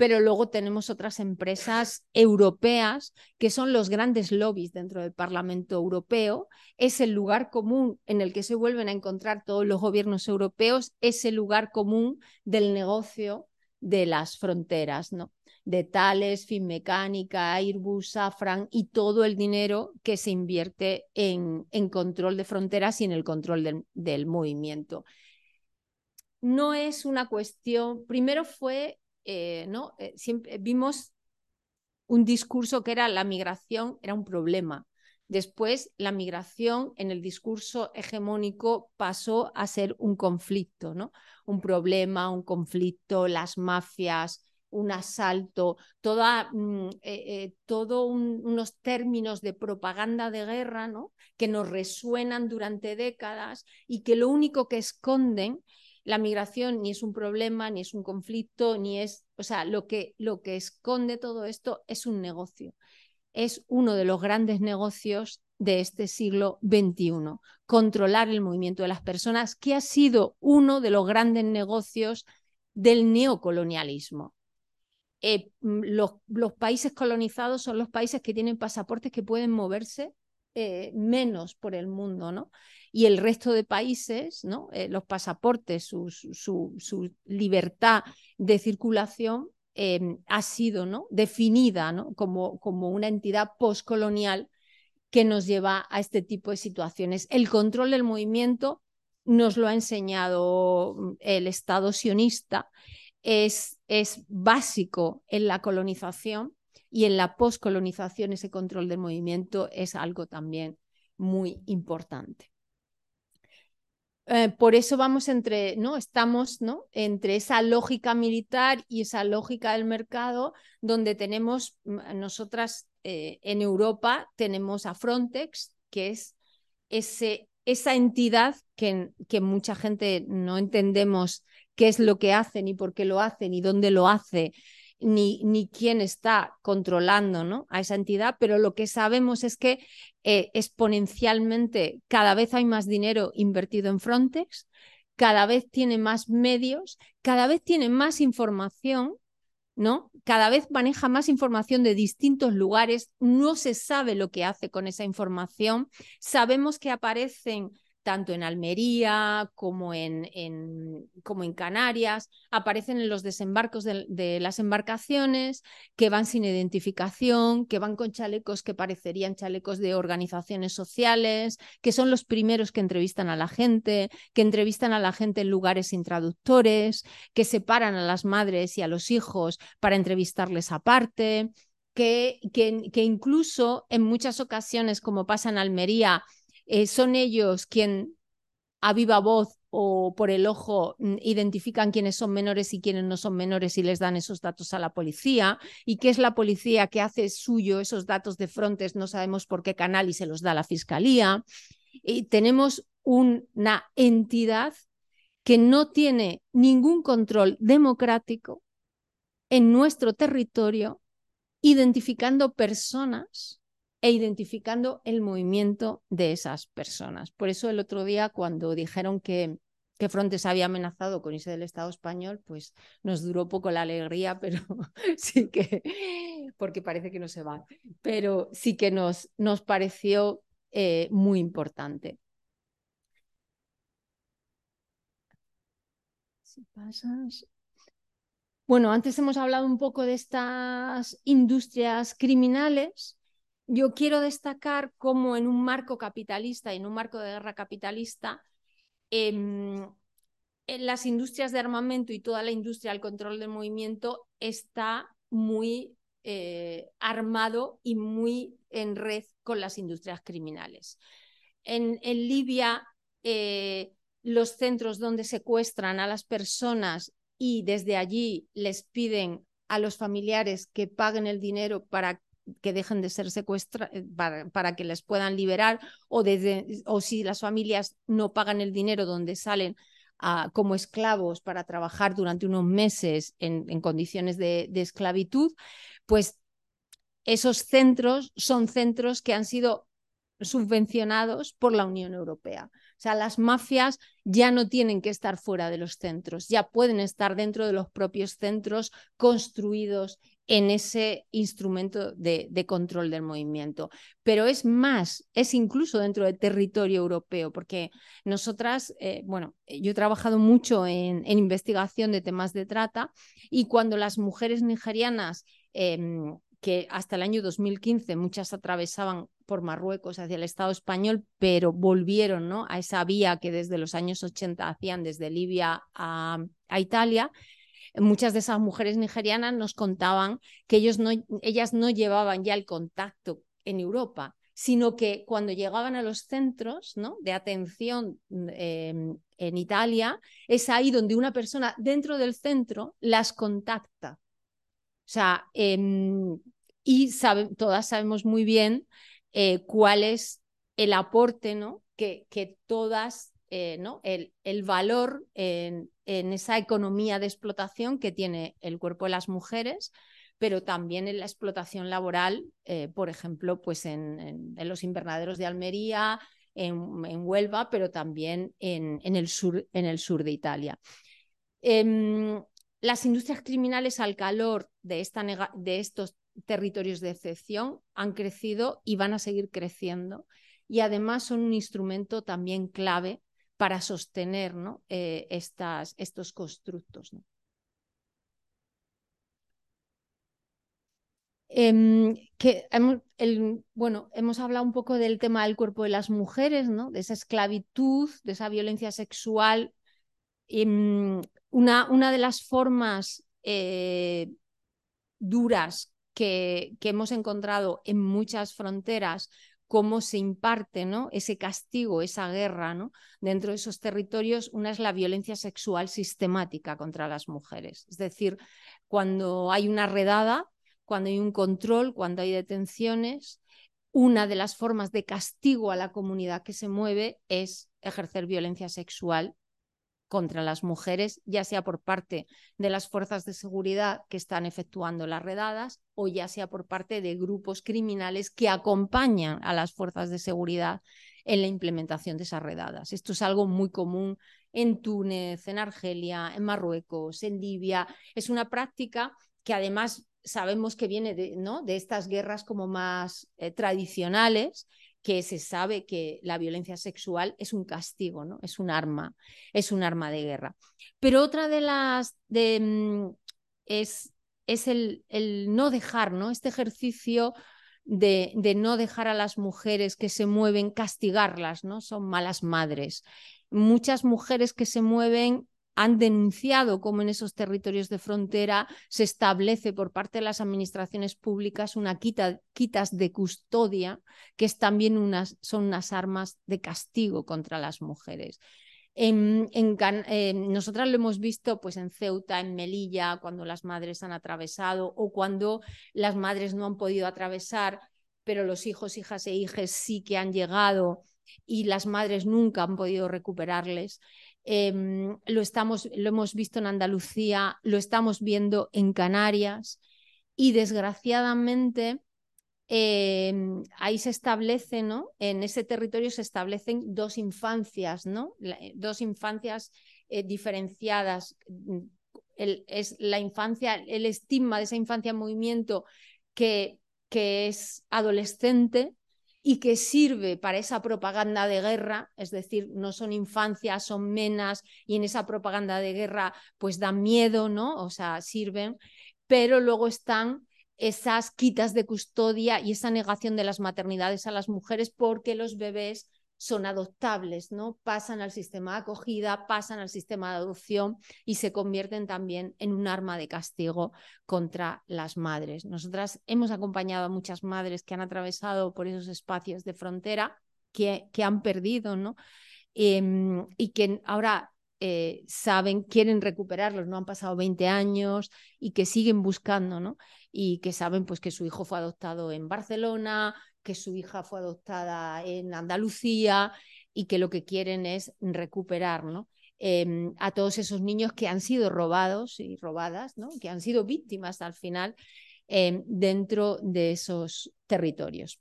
pero luego tenemos otras empresas europeas que son los grandes lobbies dentro del Parlamento Europeo. Es el lugar común en el que se vuelven a encontrar todos los gobiernos europeos, es el lugar común del negocio de las fronteras, ¿no? de Thales, Finmecánica, Airbus, Safran y todo el dinero que se invierte en, en control de fronteras y en el control del, movimiento. No es una cuestión, primero fue, eh, ¿no? Eh, siempre vimos un discurso que era la migración era un problema. Después, la migración en el discurso hegemónico pasó a ser un conflicto, ¿no? Un problema, un conflicto, las mafias, un asalto, toda, mm, eh, todo unos términos de propaganda de guerra ¿no? que nos resuenan durante décadas y que lo único que esconden la migración ni es un problema, ni es un conflicto, ni es, o sea, lo que, lo que esconde todo esto es un negocio. Es uno de los grandes negocios de este siglo XXI, controlar el movimiento de las personas, que ha sido uno de los grandes negocios del neocolonialismo. Eh, mm, los, los, países colonizados son los países que tienen pasaportes que pueden moverse eh, menos por el mundo, ¿no? Y el resto de países, ¿no? Eh, los pasaportes, su, libertad de circulación em, ha sido ¿no? definida. Como, una entidad postcolonial que nos lleva a este tipo de situaciones. El control del movimiento nos lo ha enseñado mm, el Estado sionista es básico en la colonización y en la poscolonización ese control del movimiento es algo también muy importante. Eh, por eso vamos entre, ¿no? Estamos ¿no? entre esa lógica militar y esa lógica del mercado, donde tenemos, mm, nosotras eh, en Europa tenemos a Frontex, que es ese esa entidad que, que mucha gente no entendemos qué es lo que hace, ni por qué lo hace, ni dónde lo hace, ni, ni quién está controlando ¿no? a esa entidad, pero lo que sabemos es que eh, exponencialmente cada vez hay más dinero invertido en Frontex, cada vez tiene más medios, cada vez tiene más información, ¿no? Cada vez maneja más información de distintos lugares, no se sabe lo que hace con esa información, sabemos que aparecen tanto en Almería como en, Canarias, aparecen en los desembarcos de, las embarcaciones que van sin identificación, que van con chalecos que parecerían chalecos de organizaciones sociales, que son los primeros que entrevistan a la gente, que entrevistan a la gente en lugares sin traductores, que separan a las madres y a los hijos para entrevistarles aparte. Que, que incluso en muchas ocasiones, como pasa en Almería, eh, son ellos quien a viva voz o por el ojo mm, identifican quiénes son menores y quiénes no son menores y les dan esos datos a la policía y qué es la policía que hace suyo esos datos de frontes, no sabemos por qué canal y se los da la fiscalía. Y tenemos una entidad que no tiene ningún control democrático en nuestro territorio, identificando personas e identificando el movimiento de esas personas. Por eso el otro día cuando dijeron que, que Frontex había amenazado con irse del Estado español, pues nos duró poco la alegría, pero sí que, porque parece que no se va, pero sí que nos, nos pareció eh, muy importante. Bueno, antes hemos hablado un poco de estas industrias criminales yo quiero destacar cómo en un marco capitalista y en un marco de guerra capitalista, em, en las industrias de armamento y toda la industria del control del movimiento está muy eh, armado y muy en red con las industrias criminales. En, Libia, eh, los centros donde secuestran a las personas y desde allí les piden a los familiares que paguen el dinero para que dejen de ser secuestrados eh, para, que les puedan liberar o, desde, o si las familias no pagan el dinero donde salen como esclavos para trabajar durante unos meses en, condiciones de, de esclavitud, pues esos centros son centros que han sido subvencionados por la Unión Europea. O sea, las mafias ya no tienen que estar fuera de los centros, ya pueden estar dentro de los propios centros construidos en ese instrumento de, control del movimiento. Pero es más, es incluso dentro del territorio europeo, porque nosotras, eh, bueno, yo he trabajado mucho en, investigación de temas de trata y cuando las mujeres nigerianas... Em, que hasta el año 2015 muchas atravesaban por Marruecos hacia el Estado español, pero volvieron ¿no? a esa vía que desde los años 80 hacían desde Libia a, a Italia muchas de esas mujeres nigerianas nos contaban que ellos no, ellas no llevaban ya el contacto en Europa, sino que cuando llegaban a los centros de atención em, en Italia, es ahí donde una persona dentro del centro las contacta. O sea, em, y todas sabemos muy bien eh, cuál es el aporte ¿no? que, que todas eh, ¿no? el, el valor en, en, esa economía de explotación que tiene el cuerpo de las mujeres, pero también en la explotación laboral, eh, por ejemplo, pues en, los invernaderos de Almería, en, Huelva, pero también en, el sur, en el sur de Italia. Em, las industrias criminales al calor de, esta de estos territorios de excepción han crecido y van a seguir creciendo y además son un instrumento también clave para sostener. Eh, estos constructos. Em, que hemos, bueno, hemos hablado un poco del tema del cuerpo de las mujeres, ¿no? de esa esclavitud, de esa violencia sexual. Em, una, una, de las formas eh, duras que, que, hemos encontrado en muchas fronteras cómo se imparte ¿no? ese castigo, esa guerra ¿no? dentro de esos territorios. Una es la violencia sexual sistemática contra las mujeres. Es decir, cuando hay una redada, cuando hay un control, cuando hay detenciones, una de las formas de castigo a la comunidad que se mueve es ejercer violencia sexual contra las mujeres, ya sea por parte de las fuerzas de seguridad que están efectuando las redadas o ya sea por parte de grupos criminales que acompañan a las fuerzas de seguridad en la implementación de esas redadas. Esto es algo muy común en Túnez, en Argelia, en Marruecos, en Libia. Es una práctica que además sabemos que viene de, estas guerras como más eh, tradicionales, que se sabe que la violencia sexual es un castigo, ¿no? Es un arma, es un arma de guerra. Pero otra de las de, mm, es, es el, el, no dejar, ¿no? Este ejercicio de, de, no dejar a las mujeres que se mueven, castigarlas, ¿no? Son malas madres. Muchas mujeres que se mueven han denunciado cómo en esos territorios de frontera se establece por parte de las administraciones públicas una quita, quitas de custodia, que es también unas, son unas armas de castigo contra las mujeres. En, eh, nosotras lo hemos visto pues en Ceuta, en Melilla, cuando las madres han atravesado o cuando las madres no han podido atravesar, pero los hijos, hijas e hijas sí que han llegado y las madres nunca han podido recuperarles. Eh, lo, estamos, lo hemos visto en Andalucía, lo estamos viendo en Canarias y desgraciadamente eh, ahí se establece, ¿no? En ese territorio se establecen dos infancias, ¿no? Eh, dos infancias eh, diferenciadas. El, es la infancia, el estigma de esa infancia en movimiento que, que es adolescente y que sirve para esa propaganda de guerra, es decir, no son infancias, son menas y en esa propaganda de guerra pues dan miedo, ¿no? O sea, sirven, pero luego están esas quitas de custodia y esa negación de las maternidades a las mujeres porque los bebés son adoptables, ¿no? Pasan al sistema de acogida, pasan al sistema de adopción y se convierten también en un arma de castigo contra las madres. Nosotras hemos acompañado a muchas madres que han atravesado por esos espacios de frontera que, que han perdido, ¿no? Em, y que ahora eh, saben, quieren recuperarlos, no han pasado 20 años y que siguen buscando, ¿no? Y que saben pues que su hijo fue adoptado en Barcelona, que su hija fue adoptada en Andalucía y que lo que quieren es recuperar ¿no? eh, a todos esos niños que han sido robados y robadas, ¿no? que han sido víctimas al final eh, dentro de esos territorios.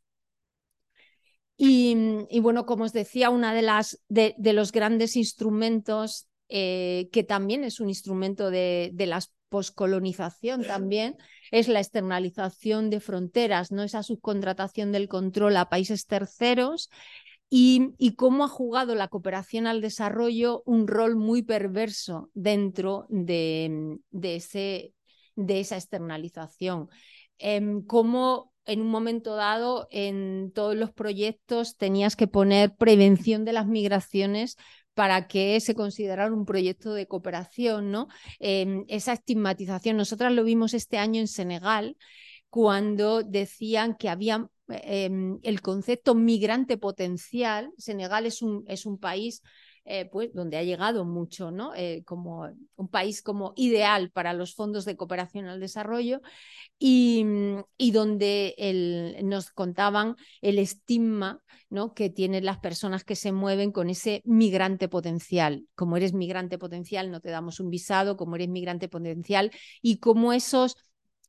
Y, bueno, como os decía, una de las de los grandes instrumentos eh, que también es un instrumento de, de la poscolonización también, es la externalización de fronteras, ¿no? esa subcontratación del control a países terceros y, y, cómo ha jugado la cooperación al desarrollo un rol muy perverso dentro de, de, ese, de esa externalización. Eh, cómo en un momento dado en todos los proyectos tenías que poner prevención de las migraciones para que se considerara un proyecto de cooperación, ¿no? Eh, esa estigmatización. Nosotras lo vimos este año en Senegal, cuando decían que había eh, el concepto migrante potencial. Senegal es un, es un país eh, pues, donde ha llegado mucho, ¿no? Eh, como un país como ideal para los fondos de cooperación al desarrollo y, y donde nos contaban el estigma que tienen las personas que se mueven con ese migrante potencial. Como eres migrante potencial, no te damos un visado, como eres migrante potencial y como esos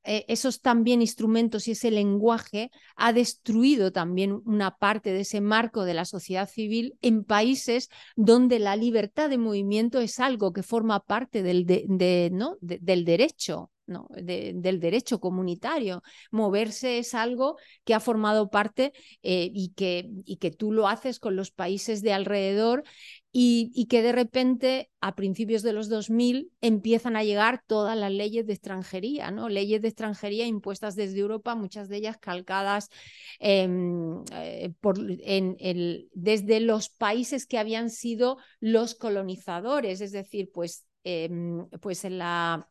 eh, esos también instrumentos y ese lenguaje ha destruido también una parte de ese marco de la sociedad civil en países donde la libertad de movimiento es algo que forma parte del, de, ¿no? de, del derecho. Del derecho comunitario. Moverse es algo que ha formado parte eh, y, que, y que tú lo haces con los países de alrededor y, que de repente a principios de los 2000 empiezan a llegar todas las leyes de extranjería, ¿no? Leyes de extranjería impuestas desde Europa, muchas de ellas calcadas em, eh, en, desde los países que habían sido los colonizadores, es decir, pues, eh, pues en la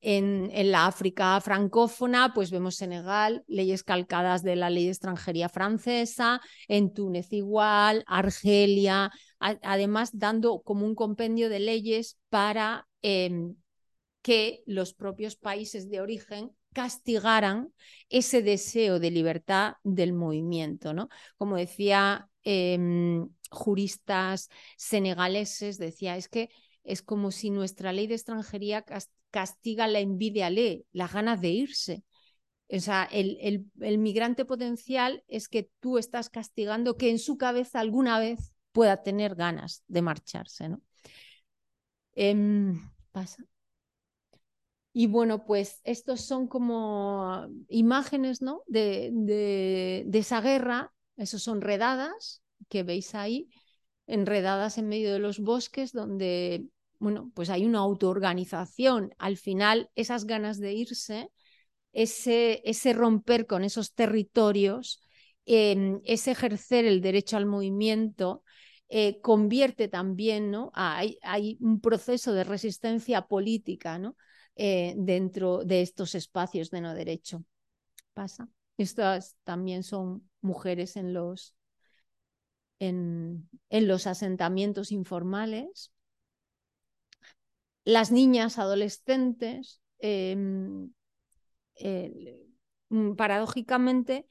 en, la África francófona, pues vemos Senegal, leyes calcadas de la ley de extranjería francesa, en Túnez igual, Argelia, además dando como un compendio de leyes para eh, que los propios países de origen castigaran ese deseo de libertad del movimiento, ¿no? Como decía em, juristas senegaleses, decía, es que es como si nuestra ley de extranjería castiga la envidia las ganas de irse. O sea, el, el, migrante potencial es que tú estás castigando que en su cabeza alguna vez pueda tener ganas de marcharse, ¿no? Em, pasa. Y bueno, pues estos son como imágenes ¿no? de, de, de, esa guerra, esos son redadas que veis ahí, enredadas en medio de los bosques donde, bueno, pues hay una autoorganización. Al final, esas ganas de irse ese, ese romper con esos territorios, em, ese ejercer el derecho al movimiento, eh, convierte también, ¿no? Hay, hay, un proceso de resistencia política, ¿no? Eh, dentro de estos espacios de no derecho. Pasa. Estas también son mujeres en los, en, en los asentamientos informales. Las niñas adolescentes em, mm, paradójicamente,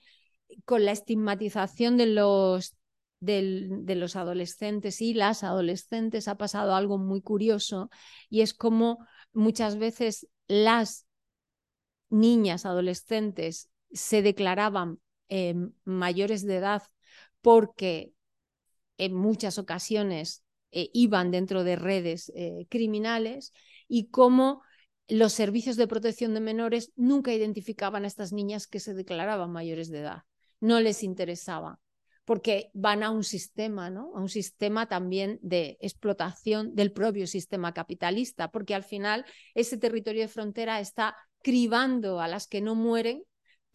con la estigmatización de los, de los adolescentes y las adolescentes ha pasado algo muy curioso y es como muchas veces las niñas adolescentes se declaraban eh, mayores de edad porque en muchas ocasiones eh, iban dentro de redes criminales y cómo los servicios de protección de menores nunca identificaban a estas niñas que se declaraban mayores de edad. No les interesaba, porque van a un sistema, ¿no? A un sistema también de explotación del propio sistema capitalista, porque al final ese territorio de frontera está cribando a las que no mueren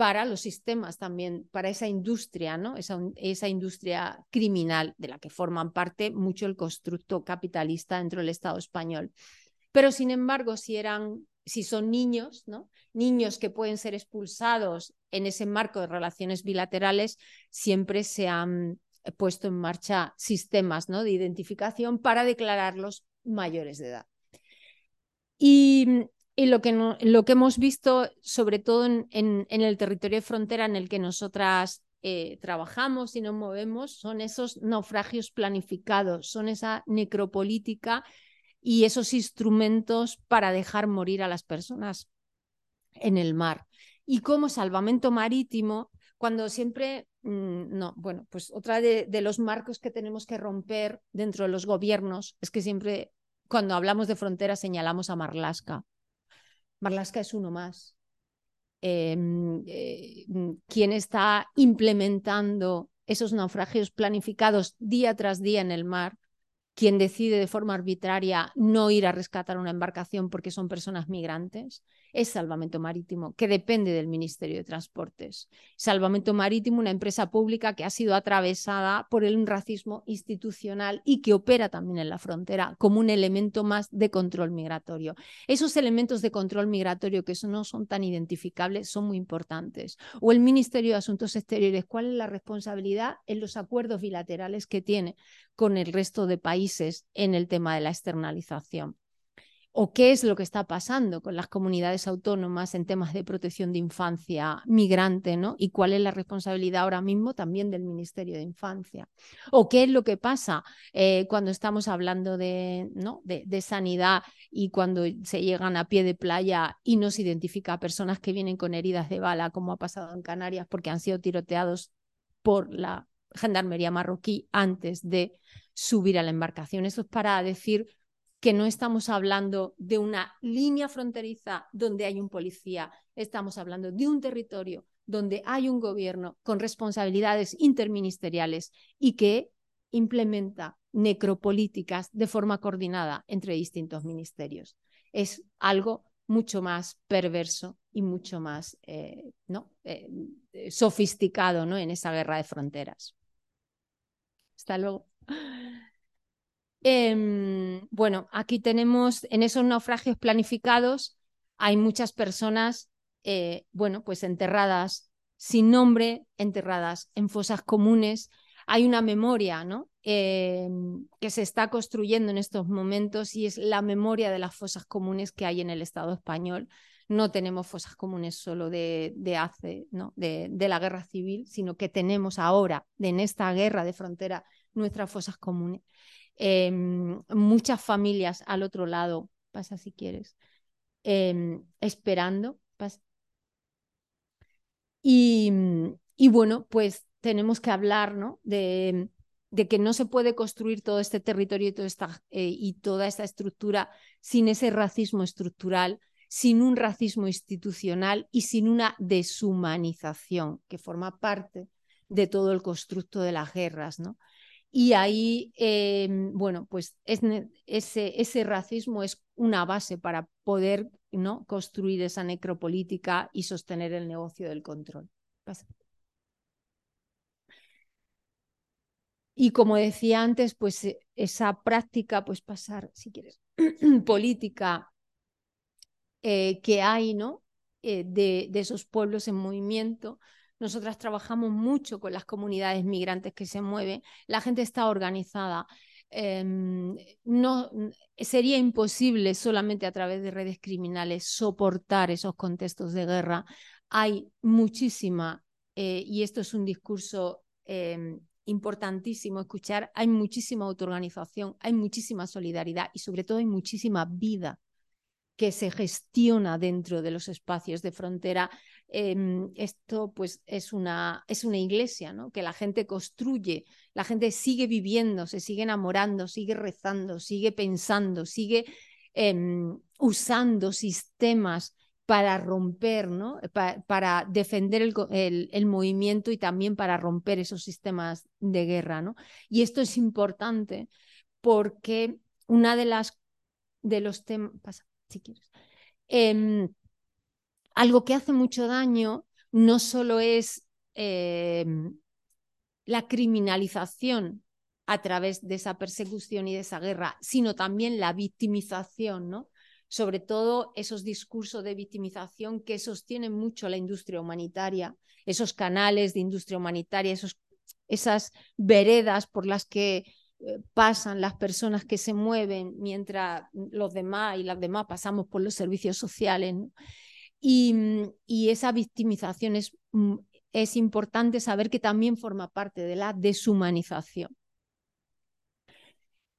para los sistemas también, para esa industria, ¿no? Esa, esa, industria criminal de la que forman parte mucho el constructo capitalista dentro del Estado español. Pero sin embargo, si eran, si son niños, ¿no? Niños que pueden ser expulsados en ese marco de relaciones bilaterales, siempre se han puesto en marcha sistemas ¿no? de identificación para declararlos mayores de edad. Y, lo, que lo, que hemos visto, sobre todo en, en, el territorio de frontera en el que nosotras eh, trabajamos y nos movemos, son esos naufragios planificados, son esa necropolítica y esos instrumentos para dejar morir a las personas en el mar. Y como salvamento marítimo, cuando siempre, mm, no, bueno, pues otra de, los marcos que tenemos que romper dentro de los gobiernos es que siempre cuando hablamos de fronteras señalamos a Marlaska. Marlaska es uno más. Em, eh, ¿Quién está implementando esos naufragios planificados día tras día en el mar quien decide de forma arbitraria no ir a rescatar una embarcación porque son personas migrantes, es Salvamento Marítimo, que depende del Ministerio de Transportes. Salvamento Marítimo, una empresa pública que ha sido atravesada por el racismo institucional y que opera también en la frontera como un elemento más de control migratorio. Esos elementos de control migratorio que no son tan identificables son muy importantes. O el Ministerio de Asuntos Exteriores, ¿cuál es la responsabilidad en los acuerdos bilaterales que tiene con el resto de países en el tema de la externalización? O qué es lo que está pasando con las comunidades autónomas en temas de protección de infancia migrante, ¿no? Y cuál es la responsabilidad ahora mismo también del Ministerio de Infancia. O qué es lo que pasa eh, cuando estamos hablando de, ¿no? De, sanidad y cuando se llegan a pie de playa y no se identifica a personas que vienen con heridas de bala, como ha pasado en Canarias, porque han sido tiroteados por la gendarmería marroquí antes de subir a la embarcación. Eso es para decir que no estamos hablando de una línea fronteriza donde hay un policía, estamos hablando de un territorio donde hay un gobierno con responsabilidades interministeriales y que implementa necropolíticas de forma coordinada entre distintos ministerios. Es algo mucho más perverso y mucho más eh, ¿no? Eh, sofisticado ¿no? en esa guerra de fronteras. Hasta luego. Em, bueno, aquí tenemos en esos naufragios planificados, hay muchas personas, eh, bueno, pues enterradas sin nombre, enterradas en fosas comunes. Hay una memoria, ¿no? Em, que se está construyendo en estos momentos y es la memoria de las fosas comunes que hay en el Estado español. no tenemos fosas comunes solo de, hace, ¿no? de, la guerra civil, sino que tenemos ahora, en esta guerra de frontera, nuestras fosas comunes. Eh, muchas familias al otro lado, pasa si quieres, eh, esperando. Y, y, bueno, pues tenemos que hablar ¿no? de, de, que no se puede construir todo este territorio y toda esta, eh, y toda esta estructura sin ese racismo estructural sin un racismo institucional y sin una deshumanización que forma parte de todo el constructo de las guerras, ¿no? Y ahí, eh, bueno, pues es, ese, ese racismo es una base para poder ¿no? construir esa necropolítica y sostener el negocio del control. Y como decía antes, pues eh, esa práctica, pues pasar, si quieres, política eh, que hay ¿no? Eh, de, de, esos pueblos en movimiento. Nosotras trabajamos mucho con las comunidades migrantes que se mueven. La gente está organizada. No, sería imposible solamente a través de redes criminales soportar esos contextos de guerra. Hay muchísima, eh, y esto es un discurso em, importantísimo escuchar, hay muchísima autoorganización, hay muchísima solidaridad y sobre todo hay muchísima vida que se gestiona dentro de los espacios de frontera. Eh, esto pues es una, es una iglesia, ¿no? Que la gente construye, la gente sigue viviendo, se sigue enamorando, sigue rezando, sigue pensando, sigue eh, usando sistemas para romper, ¿no? Pa para defender el, el, el, movimiento y también para romper esos sistemas de guerra, ¿no? Y esto es importante porque una de las de los temas si quieres. Eh, algo que hace mucho daño no solo es eh, la criminalización a través de esa persecución y de esa guerra, sino también la victimización, ¿no? Sobre todo esos discursos de victimización que sostienen mucho la industria humanitaria, esos canales de industria humanitaria, esos, esas veredas por las que pasan las personas que se mueven mientras los demás y las demás pasamos por los servicios sociales. Y, esa victimización es, mm, es importante saber que también forma parte de la deshumanización.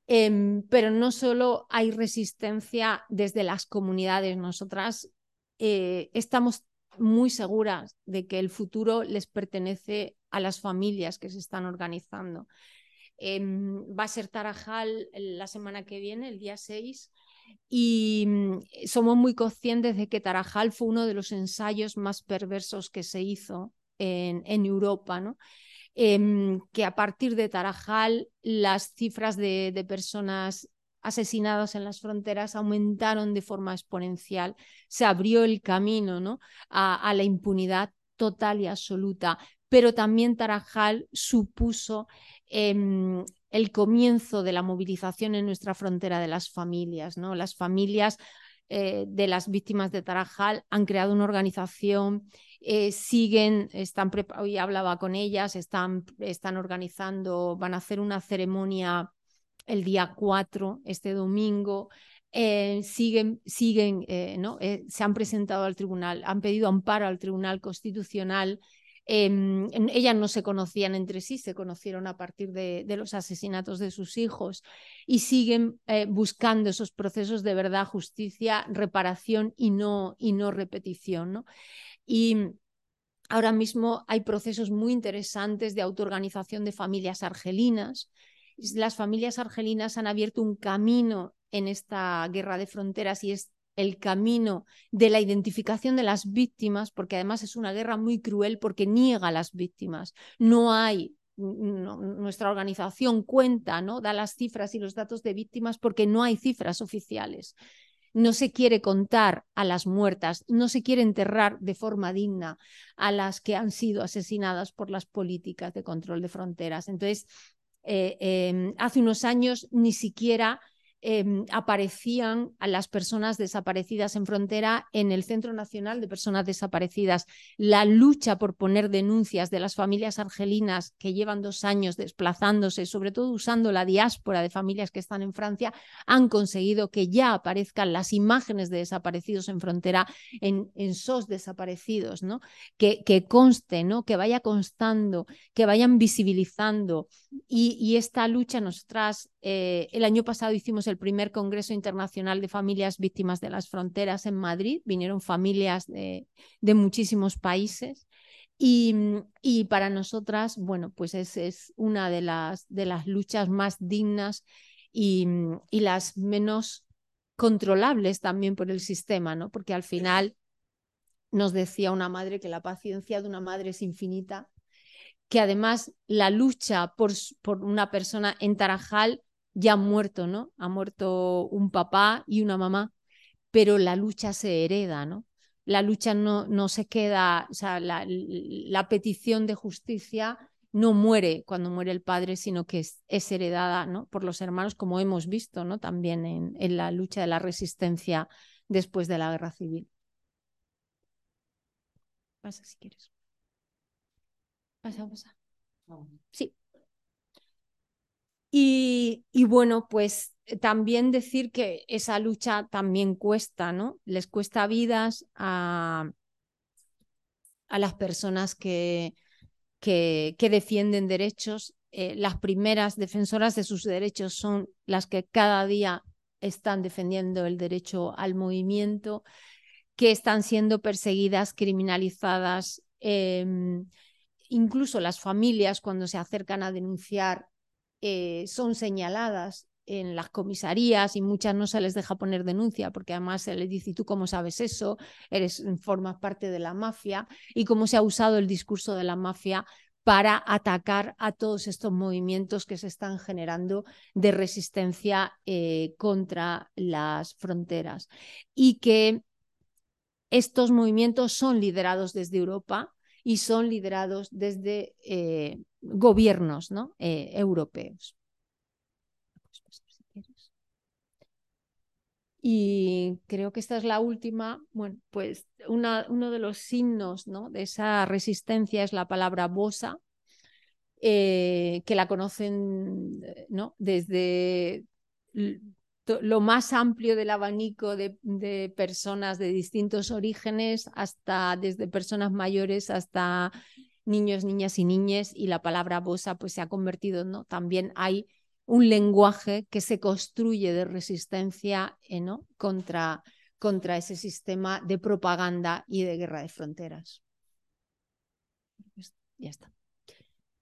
Eh, pero no solo hay resistencia desde las comunidades, nosotras eh, estamos muy seguras de que el futuro les pertenece a las familias que se están organizando. Eh, va a ser Tarajal la semana que viene, el día 6, y mm, somos muy conscientes de que Tarajal fue uno de los ensayos más perversos que se hizo en, Europa, ¿no? Eh, que a partir de Tarajal las cifras de, de personas asesinadas en las fronteras aumentaron de forma exponencial, se abrió el camino ¿no? a, a la impunidad total y absoluta, pero también Tarajal supuso eh, el comienzo de la movilización en nuestra frontera de las familias. ¿no? Las familias eh, de las víctimas de Tarajal han creado una organización, eh, siguen, están hoy hablaba con ellas, están, están organizando, van a hacer una ceremonia el día 4, este domingo. Eh, siguen, siguen ¿no? Se han presentado al tribunal, han pedido amparo al Tribunal Constitucional eh, ellas no se conocían entre sí, se conocieron a partir de, de los asesinatos de sus hijos y siguen eh, buscando esos procesos de verdad, justicia, reparación y no, y no repetición. ¿no? Y ahora mismo hay procesos muy interesantes de autoorganización de familias argelinas. Las familias argelinas han abierto un camino en esta guerra de fronteras y es el camino de la identificación de las víctimas, porque además es una guerra muy cruel porque niega a las víctimas. No hay, nuestra organización cuenta, ¿no? Da las cifras y los datos de víctimas porque no hay cifras oficiales. No se quiere contar a las muertas, no se quiere enterrar de forma digna a las que han sido asesinadas por las políticas de control de fronteras. Entonces, eh, eh, hace unos años ni siquiera em, aparecían a las personas desaparecidas en frontera en el Centro Nacional de Personas Desaparecidas. La lucha por poner denuncias de las familias argelinas que llevan dos años desplazándose, sobre todo usando la diáspora de familias que están en Francia, han conseguido que ya aparezcan las imágenes de desaparecidos en frontera en, en SOS desaparecidos, que, conste, que vaya constando, que vayan visibilizando. Y, y esta lucha, nosotras eh, el año pasado hicimos el primer Congreso Internacional de Familias Víctimas de las Fronteras en Madrid. Vinieron familias de, muchísimos países. Y, y, para nosotras, bueno, pues es, es una de las, de las luchas más dignas y, y, las menos controlables también por el sistema, ¿no? Porque al final nos decía una madre que la paciencia de una madre es infinita, que además la lucha por, por una persona en Tarajal ya han muerto, ¿no? Ha muerto un papá y una mamá, pero la lucha se hereda, ¿no? La lucha no, no se queda, o sea, la, la petición de justicia no muere cuando muere el padre, sino que es, es, heredada ¿no? por los hermanos, como hemos visto ¿no? también en, en, la lucha de la resistencia después de la guerra civil. Pasa si quieres. Pasa, pasa. Sí. Y, bueno, pues eh, también decir que esa lucha también cuesta, ¿no? Les cuesta vidas a, a las personas que, que, defienden derechos. Eh, las primeras defensoras de sus derechos son las que cada día están defendiendo el derecho al movimiento, que están siendo perseguidas, criminalizadas. Em, incluso las familias cuando se acercan a denunciar eh, son señaladas en las comisarías y muchas no se les deja poner denuncia porque además se les dice, ¿y tú cómo sabes eso? Eres, formas parte de la mafia y cómo se ha usado el discurso de la mafia para atacar a todos estos movimientos que se están generando de resistencia eh, contra las fronteras y que estos movimientos son liderados desde Europa y son liderados desde eh, gobiernos ¿no? Eh, europeos. Y creo que esta es la última. Bueno, pues una, uno de los signos ¿no? de esa resistencia es la palabra bosa, eh, que la conocen ¿no? desde lo más amplio del abanico de, de, personas de distintos orígenes, hasta desde personas mayores hasta niños, niñas y niñas, y la palabra bosa pues se ha convertido, ¿no? También hay un lenguaje que se construye de resistencia eh, ¿no? contra, contra ese sistema de propaganda y de guerra de fronteras. Pues, ya está.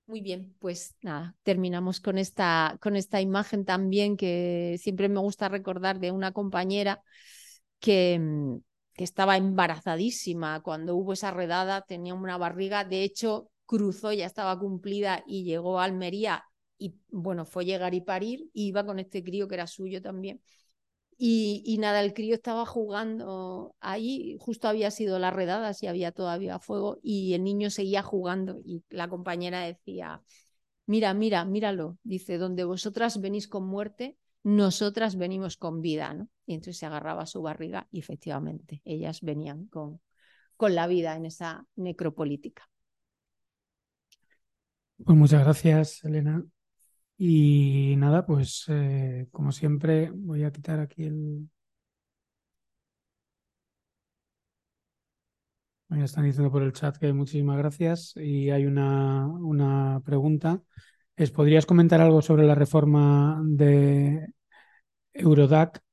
Muy bien, pues nada, terminamos con esta, con esta imagen también que siempre me gusta recordar de una compañera que, mm, estaba embarazadísima cuando hubo esa redada, tenía una barriga, de hecho cruzó, ya estaba cumplida y llegó a Almería y bueno, fue llegar y parir y iba con este crío que era suyo también. Y, nada, el crío estaba jugando ahí, justo había sido la redada, si había todavía fuego, y el niño seguía jugando. Y la compañera decía, mira, mira, míralo. Dice, donde vosotras venís con muerte, nosotras venimos con vida, ¿no? Y entonces se agarraba a su barriga y efectivamente ellas venían con, con la vida en esa necropolítica. Pues muchas gracias, Elena. Y nada, pues eh, como siempre voy a quitar aquí el... Me están diciendo por el chat que muchísimas gracias y hay una, una pregunta. ¿Podrías comentar algo sobre la reforma de Eurodac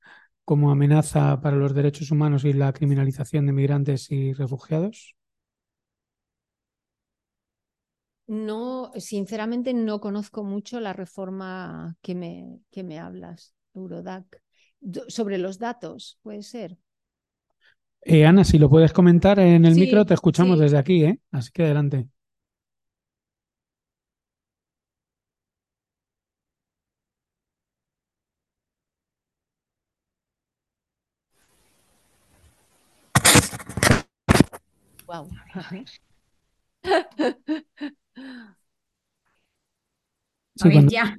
como amenaza para los derechos humanos y la criminalización de migrantes y refugiados? No, sinceramente no conozco mucho la reforma que me, que me hablas, Eurodac. Sobre los datos, puede ser. Eh, Ana, si lo puedes comentar en el micro, te escuchamos desde aquí, ¿eh? Así que adelante. Wow. A ver, ya.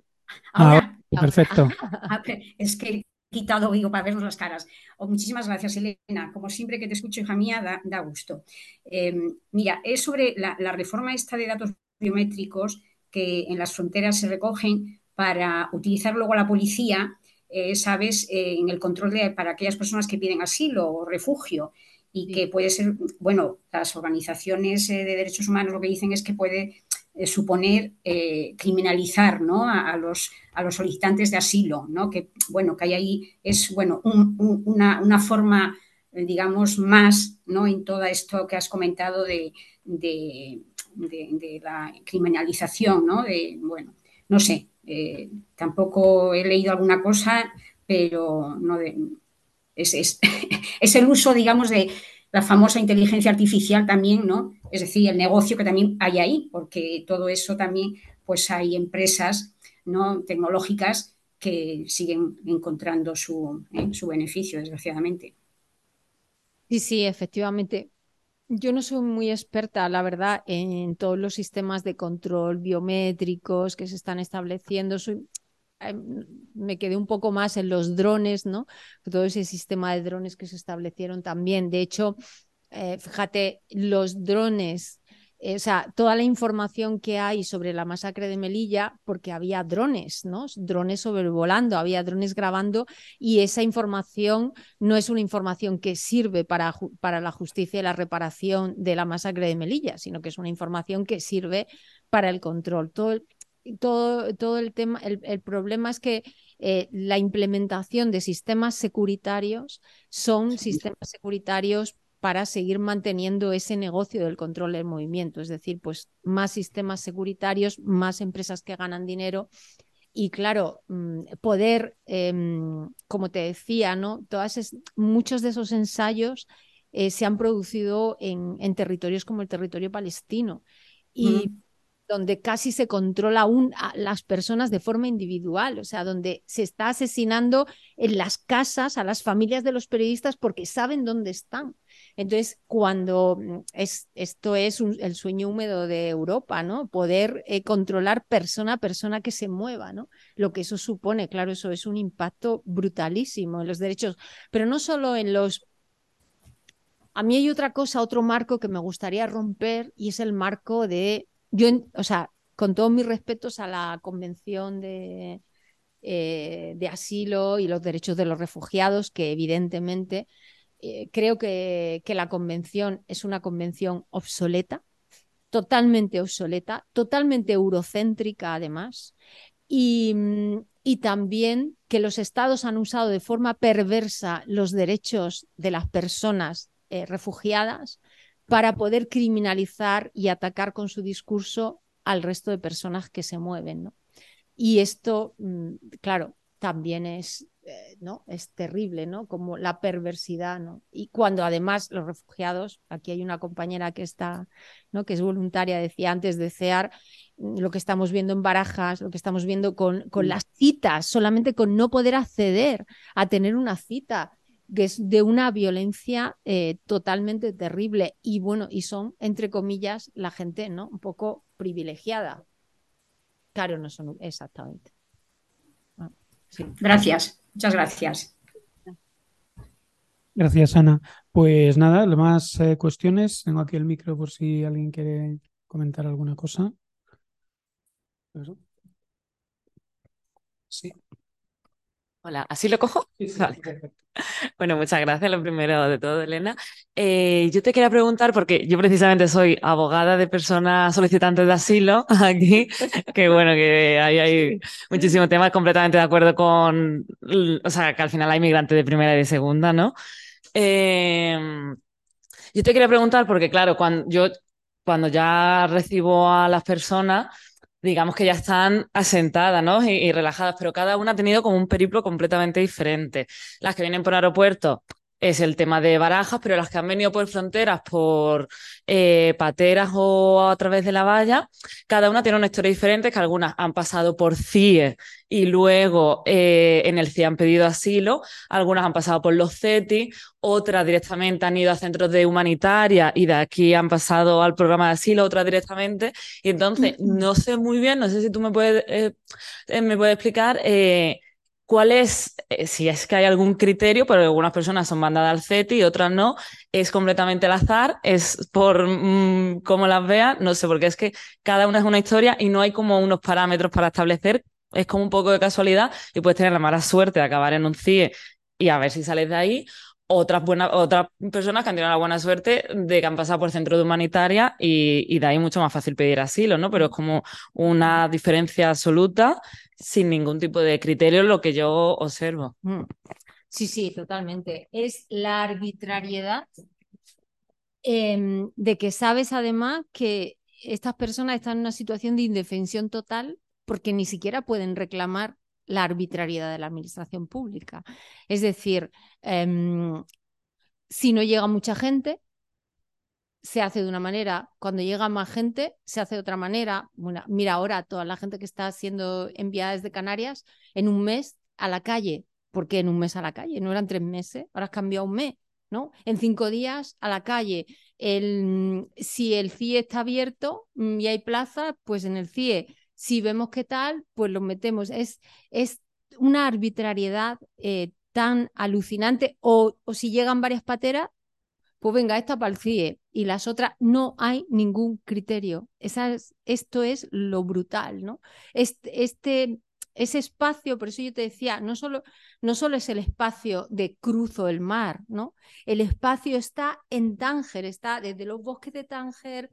Ahora, perfecto. es que quitado, digo, para vernos las caras. Oh, muchísimas gracias, Elena. Como siempre que te escucho, hija mía, da, gusto. Em, mira, es sobre la, reforma esta de datos biométricos que en las fronteras se recogen para utilizar luego a la policía, eh, sabes, eh, en el control de, para aquellas personas que piden asilo o refugio y que puede ser, bueno, las organizaciones eh, de derechos humanos lo que dicen es que puede eh, suponer eh, criminalizar ¿no? a, los, a los solicitantes de asilo, ¿no? que bueno, que hay ahí es bueno, una, forma, digamos, más ¿no? en todo esto que has comentado de, de, la criminalización, ¿no? De, bueno, no sé, tampoco he leído alguna cosa, pero no es, es, el uso, digamos, de la famosa inteligencia artificial también, ¿no? Es decir, el negocio que también hay ahí, porque todo eso también, pues hay empresas ¿no? tecnológicas que siguen encontrando su, ¿eh? su beneficio, desgraciadamente. Sí, sí, efectivamente. Yo no soy muy experta, la verdad, en todos los sistemas de control biométricos que se están estableciendo. Soy, me quedé un poco más en los drones, ¿no? Todo ese sistema de drones que se establecieron también. De hecho, eh, fíjate, los drones, eh, o sea, toda la información que hay sobre la masacre de Melilla, porque había drones, ¿no? Drones sobrevolando, había drones grabando y esa información no es una información que sirve para, para la justicia y la reparación de la masacre de Melilla, sino que es una información que sirve para el control. Todo, todo el tema, el, problema es que eh, la implementación de sistemas securitarios son sistemas securitarios para seguir manteniendo ese negocio del control del movimiento, es decir, pues más sistemas securitarios, más empresas que ganan dinero y claro, mm, poder, em, como te decía, ¿no? Todas muchos de esos ensayos eh, se han producido en, en, territorios como el territorio palestino. Y donde casi se controla aún a las personas de forma individual, o sea, donde se está asesinando en las casas a las familias de los periodistas porque saben dónde están. Entonces, cuando mm, es, esto es el sueño húmedo de Europa, ¿no? Poder eh, controlar persona a persona que se mueva, ¿no? Lo que eso supone, claro, eso es un impacto brutalísimo en los derechos, pero no solo en los a mí hay otra cosa, otro marco que me gustaría romper y es el marco de yo, o sea, con todos mis respetos a la Convención de, eh, Asilo y los Derechos de los Refugiados, que evidentemente eh, creo que, la convención es una convención obsoleta, totalmente obsoleta, totalmente eurocéntrica además, y, y, también que los estados han usado de forma perversa los derechos de las personas eh, refugiadas para poder criminalizar y atacar con su discurso al resto de personas que se mueven. ¿no? Y esto, mm, claro, también es, eh, ¿no? es terrible, ¿no? Como la perversidad, ¿no? Y cuando además los refugiados, aquí hay una compañera que está, ¿no? Que es voluntaria, decía antes de CEAR, mm, lo que estamos viendo en Barajas, lo que estamos viendo con, con mm. las citas, solamente con no poder acceder a tener una cita, que es de una violencia eh, totalmente terrible y bueno, y son, entre comillas, la gente, ¿no? Un poco privilegiada. Claro, no son exactamente. Ah, gracias, muchas gracias. Gracias, Ana. Pues nada, más eh, cuestiones. Tengo aquí el micro por si alguien quiere comentar alguna cosa. Sí. Hola, ¿así lo cojo? Bueno, muchas gracias, lo primero de todo, Elena. Eh, yo te quería preguntar, porque yo precisamente soy abogada de personas solicitantes de asilo aquí, que bueno, que hay, hay muchísimos temas completamente de acuerdo con, o sea, que al final hay migrantes de primera y de segunda, ¿no? Em, yo te quería preguntar, porque claro, cuando yo, cuando ya recibo a las personas, digamos que ya están asentadas ¿no? y, relajadas, pero cada una ha tenido como un periplo completamente diferente. Las que vienen por aeropuerto es el tema de barajas, pero las que han venido por fronteras, por eh, pateras o a través de la valla, cada una tiene una historia diferente, que algunas han pasado por CIE y luego eh, en el CIE han pedido asilo, algunas han pasado por los CETI, otras directamente han ido a centros de humanitaria y de aquí han pasado al programa de asilo, otras directamente. Y entonces, no sé muy bien, no sé si tú me puedes, eh, me puedes explicar ¿Cuál es, eh, si es que hay algún criterio, pero algunas personas son mandadas al CETI y otras no, es completamente al azar, es por mm, cómo las vean, no sé, porque es que cada una es una historia y no hay como unos parámetros para establecer, es como un poco de casualidad y puedes tener la mala suerte de acabar en un CIE y a ver si sales de ahí, otras, buenas, otras personas que han tenido la buena suerte de que han pasado por centro de humanitaria y, de ahí mucho más fácil pedir asilo, ¿no? Pero es como una diferencia absoluta sin ningún tipo de criterio lo que yo observo. Mm. Sí, sí, totalmente. Es la arbitrariedad eh, de que sabes además que estas personas están en una situación de indefensión total porque ni siquiera pueden reclamar la arbitrariedad de la administración pública. Es decir, eh, si no llega mucha gente, se hace de una manera, cuando llega más gente, se hace de otra manera. Mira ahora toda la gente que está siendo enviada desde Canarias en un mes a la calle. ¿Por qué en un mes a la calle? No eran tres meses, ahora has cambiado un mes, ¿no? En cinco días a la calle. El, si el CIE está abierto mm, y hay plaza, pues en el CIE si vemos qué tal, pues lo metemos. Es, es una arbitrariedad eh, tan alucinante. O, o, si llegan varias pateras, pues venga, esta para el CIE y las otras no hay ningún criterio. Esa es, esto es lo brutal, ¿no? Este, este, ese espacio, por eso yo te decía, no solo, no solo es el espacio de cruzo el mar, ¿no? El espacio está en Tánger, está desde los bosques de Tánger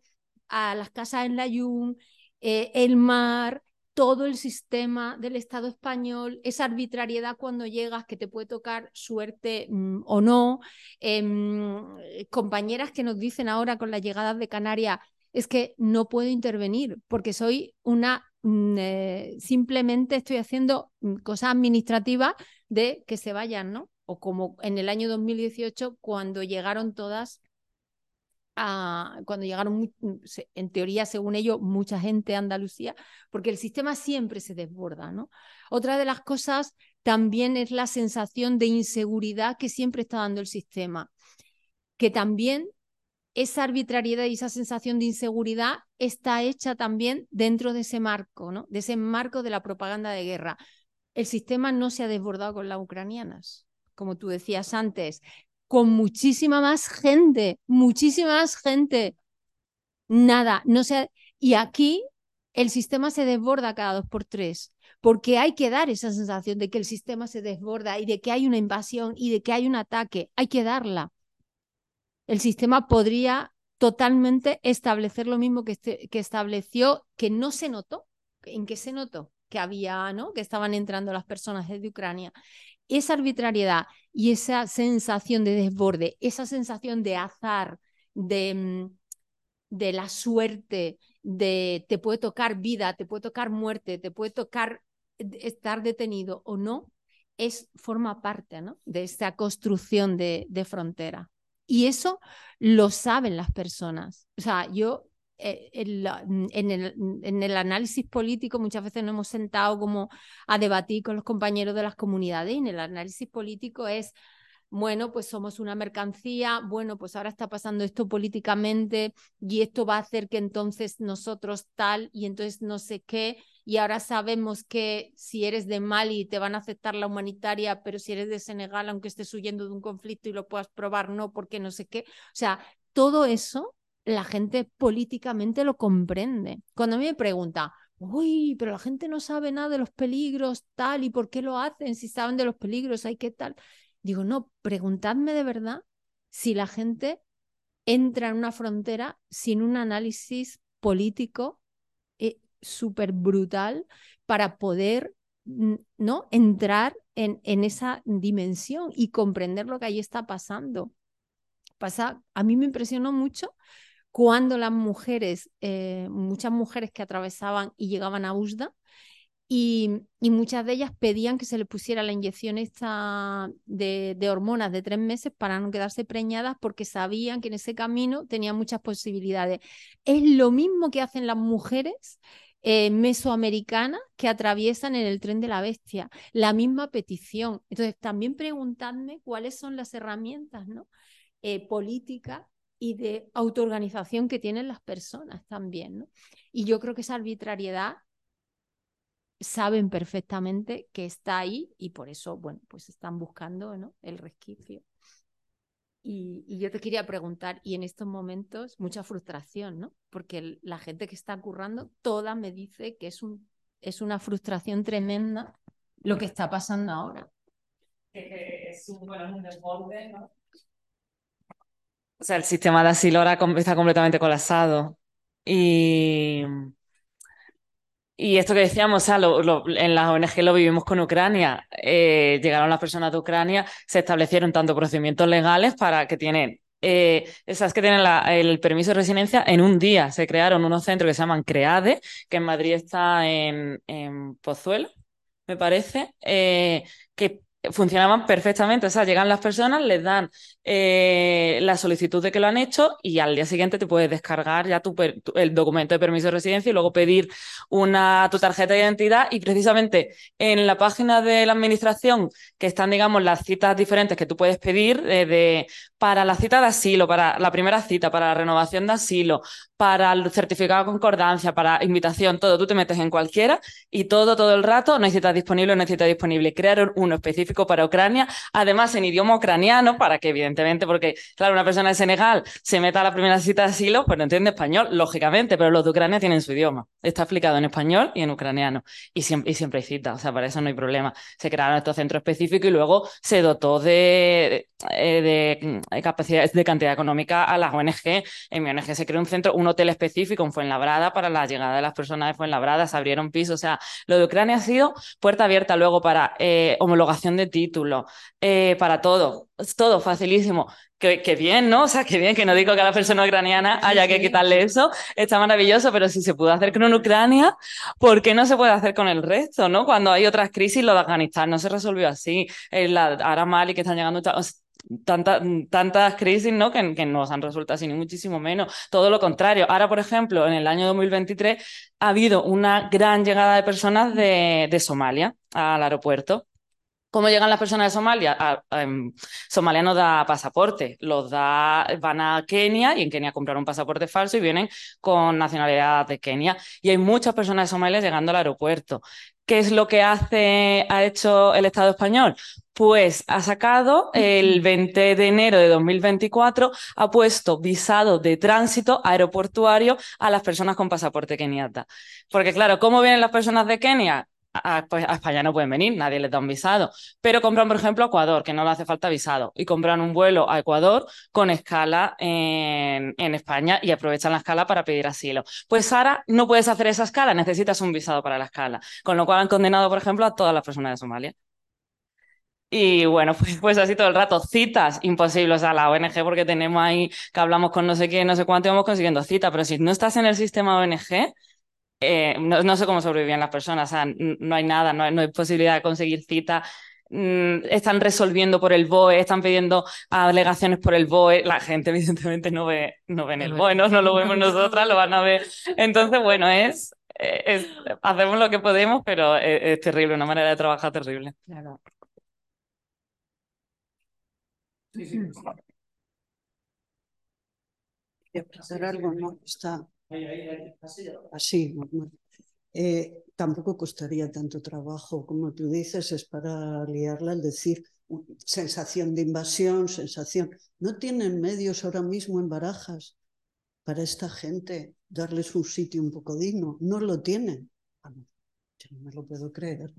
a las casas en la Yum, eh, el mar, todo el sistema del Estado español, esa arbitrariedad cuando llegas que te puede tocar suerte mmm, o no, eh, compañeras que nos dicen ahora con la llegada de Canarias, es que no puedo intervenir porque soy una, mmm, eh, simplemente estoy haciendo mm, cosas administrativas de que se vayan, ¿no? O como en el año 2018 cuando llegaron todas a, cuando llegaron, mm, en teoría, según ellos, mucha gente a Andalucía, porque el sistema siempre se desborda. ¿no? Otra de las cosas también es la sensación de inseguridad que siempre está dando el sistema, que también esa arbitrariedad y esa sensación de inseguridad está hecha también dentro de ese marco, ¿no? de ese marco de la propaganda de guerra. El sistema no se ha desbordado con las ucranianas, como tú decías antes, con muchísima más gente, muchísima más gente. Nada, no sé. Y aquí el sistema se desborda cada dos por tres, porque hay que dar esa sensación de que el sistema se desborda y de que hay una invasión y de que hay un ataque. Hay que darla. El sistema podría totalmente establecer lo mismo que, este, que estableció, que no se notó. ¿En qué se notó? Que había, ¿no? Que estaban entrando las personas desde Ucrania esa arbitrariedad y esa sensación de desborde, esa sensación de azar, de, mm, de la suerte, de te puede tocar vida, te puede tocar muerte, te puede tocar estar detenido o no, es, forma parte ¿no? de esta construcción de, de frontera. Y eso lo saben las personas. O sea, yo eh, mm, en, el, en, el, análisis político muchas veces nos hemos sentado como a debatir con los compañeros de las comunidades y en el análisis político es, bueno, pues somos una mercancía, bueno, pues ahora está pasando esto políticamente y esto va a hacer que entonces nosotros tal y entonces no sé qué. Y ahora sabemos que si eres de Mali te van a aceptar la humanitaria, pero si eres de Senegal, aunque estés huyendo de un conflicto y lo puedas probar, no, porque no sé qué. O sea, todo eso la gente políticamente lo comprende. Cuando a mí me pregunta, uy, pero la gente no sabe nada de los peligros, tal, y por qué lo hacen, si saben de los peligros, hay que tal. Digo, no, preguntadme de verdad si la gente entra en una frontera sin un análisis político eh, súper brutal para poder ¿no? entrar en, en esa dimensión y comprender lo que ahí está pasando. Pasa, a mí me impresionó mucho cuando las mujeres, eh, muchas mujeres que atravesaban y llegaban a USDA, y, muchas de ellas pedían que se les pusiera la inyección esta de, de, hormonas de tres meses para no quedarse preñadas porque sabían que en ese camino tenían muchas posibilidades. Es lo mismo que hacen las mujeres eh, mesoamericanas que atraviesan en el tren de la bestia, la misma petición. Entonces, también preguntadme cuáles son las herramientas ¿no? Eh, políticas y de autoorganización que tienen las personas también. ¿no? Y yo creo que esa arbitrariedad saben perfectamente que está ahí y por eso, bueno, pues están buscando ¿no? el resquicio. Y, yo te quería preguntar, y en estos momentos mucha frustración, ¿no? Porque la gente que está currando, toda me dice que es, un, es una frustración tremenda lo que está pasando ahora. Es un, bueno, un desborde, ¿no? O sea, el sistema de asilo ahora está completamente colapsado. Y, y esto que decíamos, o sea, en las ONG lo vivimos con Ucrania. Eh, llegaron las personas de Ucrania, se establecieron tanto procedimientos legales para que tienen, eh, esas que tienen el permiso de residencia en un día. Se crearon unos centros que se llaman CREADE, que en Madrid está en, en Pozuelo, me parece, eh, que funcionaban perfectamente. O sea, llegan las personas, les dan eh, la solicitud de que lo han hecho y al día siguiente te puedes descargar ya tu, el documento de permiso de residencia y luego pedir una, tu tarjeta de identidad. Y precisamente en la página de la administración, que están, digamos, las citas diferentes que tú puedes pedir eh, de, para la cita de asilo, para la primera cita, para la renovación de asilo, para el certificado de concordancia, para invitación, todo, tú te metes en cualquiera y todo, todo el rato necesitas disponible o necesitas disponible. Crearon uno específico para Ucrania, además en idioma ucraniano, para que evidentemente, porque claro, una persona de Senegal se meta a la primera cita de asilo, pues no entiende español, lógicamente, pero los de Ucrania tienen su idioma. Está explicado en español y en ucraniano. Y siempre, y siempre hay cita, o sea, para eso no hay problema. Se crearon estos centros específicos y luego se dotó de, de, de mm, capacidades de cantidad económica a las ONG. En mi ONG se creó un centro, un hotel específico en Fuenlabrada para la llegada de las personas de Fuenlabrada, se abrieron pisos, o sea, lo de Ucrania ha sido puerta abierta luego para eh, homologación de título, eh, para todo, todo facilísimo. Que, bien, ¿no? O sea, que bien, que no digo que a la persona ucraniana haya que quitarle eso, está maravilloso, pero si se pudo hacer con Ucrania, ¿por qué no se puede hacer con el resto, no? Cuando hay otras crisis, lo de Afganistán no se resolvió así, la, ahora Mali que están llegando tantas crisis ¿no? Que, que nos han resuelto así, ni muchísimo menos. Todo lo contrario. Ahora, por ejemplo, en el año 2023 ha habido una gran llegada de personas de, de Somalia al aeropuerto. ¿Cómo llegan las personas de Somalia? Em, Somalia no da pasaporte, los da, van a Kenia y en Kenia compran un pasaporte falso y vienen con nacionalidad de Kenia. Y hay muchas personas de Somalia llegando al aeropuerto. ¿Qué es lo que hace, ha hecho el Estado español? Pues ha sacado el 20 de enero de 2024, ha puesto visado de tránsito aeroportuario a las personas con pasaporte keniata. Porque claro, ¿cómo vienen las personas de Kenia? Pues, a, España no pueden venir, nadie les da un visado. Pero compran, por ejemplo, a Ecuador, que no le hace falta visado, y compran un vuelo a Ecuador con escala en, España y aprovechan la escala para pedir asilo. Pues ahora no puedes hacer esa escala, necesitas un visado para la escala. Con lo cual han condenado, por ejemplo, a todas las personas de Somalia. Y bueno, pues, pues así todo el rato, citas imposibles a la ONG porque tenemos ahí que hablamos con no sé quién, no sé cuánto y vamos consiguiendo cita, pero si no estás en el sistema ONG, eh, no, sé cómo sobrevivían las personas, o sea, no hay nada, no hay, posibilidad de conseguir cita. Mm, están resolviendo por el BOE, están pidiendo alegaciones por el BOE. La gente, evidentemente, no ve, no ven el BOE, ¿no? lo vemos nosotras, lo van a ver. Entonces, bueno, es, es hacemos lo que podemos, pero es, terrible, una manera de trabajar terrible. Claro. Sí, sí. hacer algo, ¿no? Está Así, eh, tampoco costaría tanto trabajo, como tú dices, es para liarla al decir sensación de invasión, sensación. No tienen medios ahora mismo en barajas para esta gente darles un sitio un poco digno. No lo tienen. Yo no me lo puedo creer.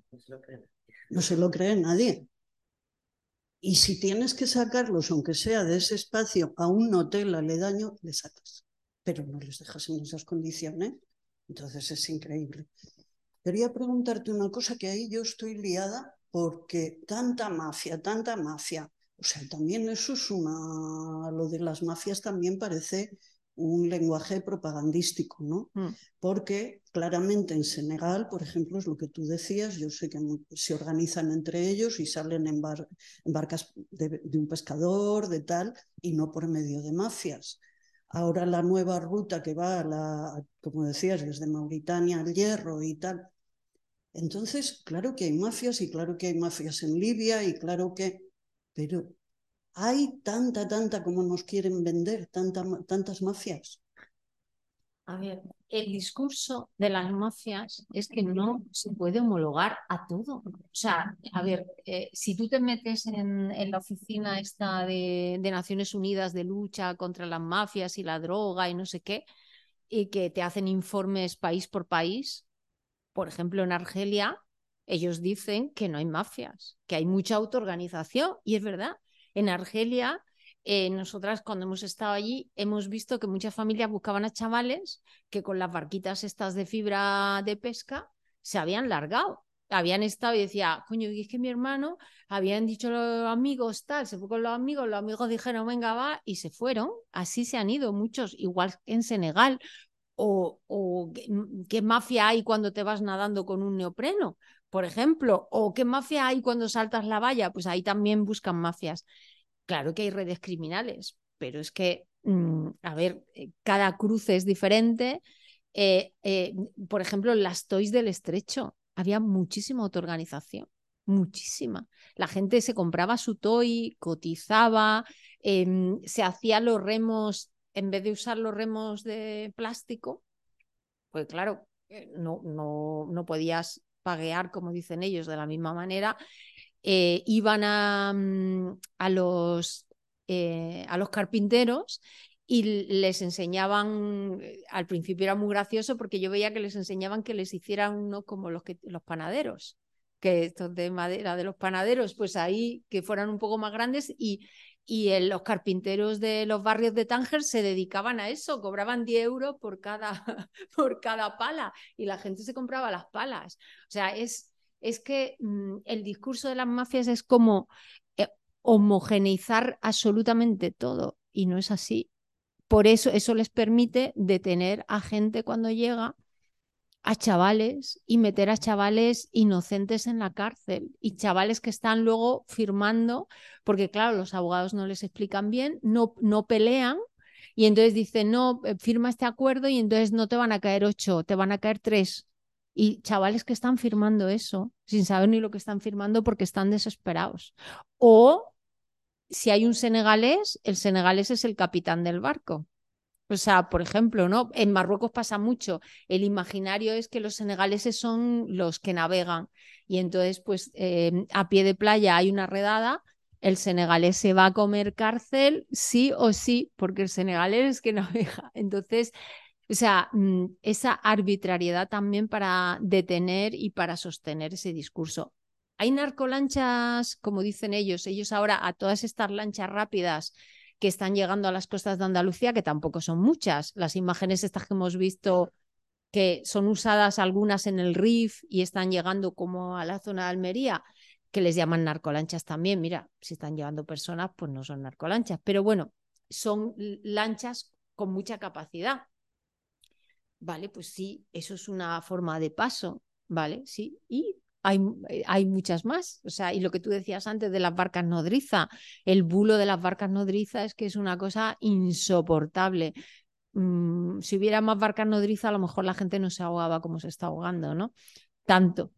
No se lo cree nadie. Y si tienes que sacarlos, aunque sea de ese espacio, a un hotel aledaño, le sacas pero no les dejas en esas condiciones. Entonces es increíble. Quería preguntarte una cosa que ahí yo estoy liada porque tanta mafia, tanta mafia. O sea, también eso es una... Lo de las mafias también parece un lenguaje propagandístico, ¿no? Mm. Porque claramente en Senegal, por ejemplo, es lo que tú decías, yo sé que se organizan entre ellos y salen en, barcas de, de, un pescador, de tal, y no por medio de mafias. Ahora la nueva ruta que va, la, como decías, desde Mauritania al Hierro y tal. Entonces, claro que hay mafias y claro que hay mafias en Libia y claro que... Pero hay tanta, tanta como nos quieren vender, tanta, tantas mafias. A ver, el discurso de las mafias es que no se puede homologar a todo. O sea, a ver, eh, si tú te metes en, la oficina esta de, de, Naciones Unidas de lucha contra las mafias y la droga y no sé qué, y que te hacen informes país por país, por ejemplo, en Argelia, ellos dicen que no hay mafias, que hay mucha autoorganización, y es verdad. En Argelia eh, nosotras cuando hemos estado allí hemos visto que muchas familias buscaban a chavales que con las barquitas estas de fibra de pesca se habían largado. Habían estado y decía, coño, y es que mi hermano, habían dicho los amigos tal, se fue con los amigos, los amigos dijeron, venga, va, y se fueron. Así se han ido muchos, igual en Senegal. O, o qué mafia hay cuando te vas nadando con un neopreno, por ejemplo, o qué mafia hay cuando saltas la valla, pues ahí también buscan mafias. Claro que hay redes criminales, pero es que, mm, a ver, eh, cada cruce es diferente. Eh, eh, por ejemplo, las toys del estrecho, había muchísima autoorganización, muchísima. La gente se compraba su toy, cotizaba, em, se hacía los remos, en vez de usar los remos de plástico, pues claro, no, no, no podías paguear, como dicen ellos, de la misma manera eh, iban a, mm, a, los, eh, a los carpinteros y les enseñaban, eh, al principio era muy gracioso porque yo veía que les enseñaban que les hicieran uno como los, que, los panaderos, que estos de madera de los panaderos, pues ahí que fueran un poco más grandes y, y los carpinteros de los barrios de Tánger se dedicaban a eso, cobraban 10 euros por cada, por cada pala y la gente se compraba las palas. O sea, es, es que mm, el discurso de las mafias es como eh, homogeneizar absolutamente todo y no es así. Por eso eso les permite detener a gente cuando llega, a chavales y meter a chavales inocentes en la cárcel y chavales que están luego firmando, porque claro, los abogados no les explican bien, no, no pelean y entonces dicen, no, eh, firma este acuerdo y entonces no te van a caer ocho, te van a caer tres y chavales que están firmando eso sin saber ni lo que están firmando porque están desesperados. O si hay un senegalés, el senegalés es el capitán del barco. O sea, por ejemplo, ¿no? En Marruecos pasa mucho. El imaginario es que los senegaleses son los que navegan. Y entonces, pues, eh, a pie de playa hay una redada, el senegalés se va a comer cárcel, sí o sí, porque el senegalés es que navega. Entonces, o sea, mm, esa arbitrariedad también para detener y para sostener ese discurso. Hay narcolanchas, como dicen ellos, ellos ahora a todas estas lanchas rápidas que están llegando a las costas de Andalucía, que tampoco son muchas. Las imágenes estas que hemos visto que son usadas algunas en el RIF y están llegando como a la zona de Almería, que les llaman narcolanchas también. Mira, si están llevando personas, pues no son narcolanchas, pero bueno, son lanchas con mucha capacidad. Vale, pues sí, eso es una forma de paso, ¿vale? Sí, y hay, eh, hay, muchas más. O sea, y lo que tú decías antes de las barcas nodriza, el bulo de las barcas nodriza es que es una cosa insoportable. Mm, si hubiera más barcas nodriza, a lo mejor la gente no se ahogaba como se está ahogando, ¿no? Tanto.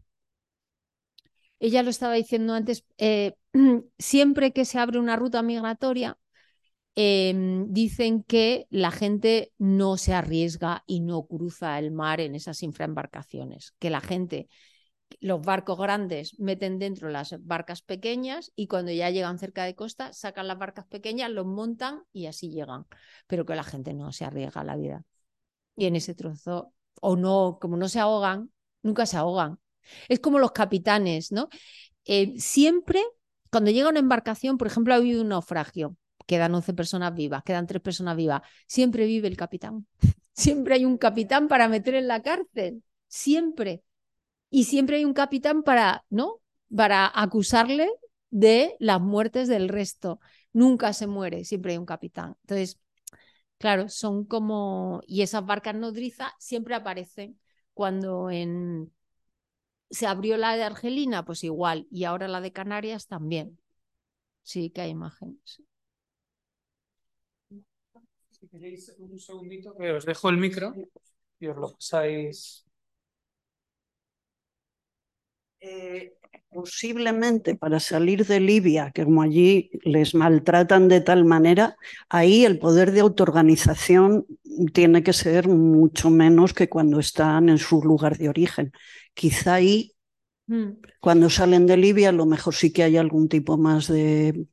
Ella lo estaba diciendo antes, eh, siempre que se abre una ruta migratoria, Em, dicen que la gente no se arriesga y no cruza el mar en esas infraembarcaciones, que la gente, los barcos grandes meten dentro las barcas pequeñas y cuando ya llegan cerca de costa sacan las barcas pequeñas, los montan y así llegan, pero que la gente no se arriesga la vida. Y en ese trozo, o no, como no se ahogan, nunca se ahogan. Es como los capitanes, ¿no? Eh, siempre, cuando llega una embarcación, por ejemplo, ha habido un naufragio, quedan 11 personas vivas, quedan 3 personas vivas, siempre vive el capitán. Siempre hay un capitán para meter en la cárcel, siempre. Y siempre hay un capitán para, ¿no? Para acusarle de las muertes del resto. Nunca se muere, siempre hay un capitán. Entonces, claro, son como y esas barcas nodriza siempre aparecen cuando en se abrió la de Argelina, pues igual, y ahora la de Canarias también. Sí que hay imágenes. Un segundito, que os dejo el micro y os lo pasáis. Eh, posiblemente para salir de Libia, que como allí les maltratan de tal manera, ahí el poder de autoorganización tiene que ser mucho menos que cuando están en su lugar de origen. Quizá ahí. Cuando salen de Libia, a lo mejor sí que hay algún tipo más de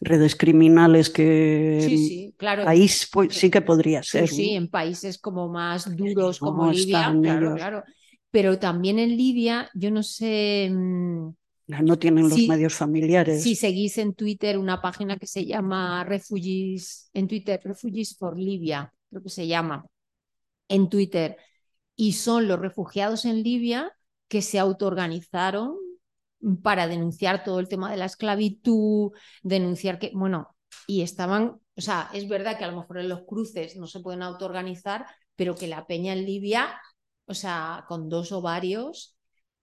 redes criminales que sí, sí, claro. ahí sí que podría ser. Sí, en países como más duros como Libia, claro, claro. Pero también en Libia, yo no sé. Mm, no tienen los medios familiares. Si seguís en Twitter una página que se llama Refugees, en Twitter, Refugees for Libia, creo que se llama, en Twitter. Y son los refugiados en Libia que se autoorganizaron para denunciar todo el tema de la esclavitud, denunciar que, bueno, y estaban, o sea, es verdad que a lo mejor en los cruces no se pueden autoorganizar, pero que la peña en Libia o sea, con dos o varios,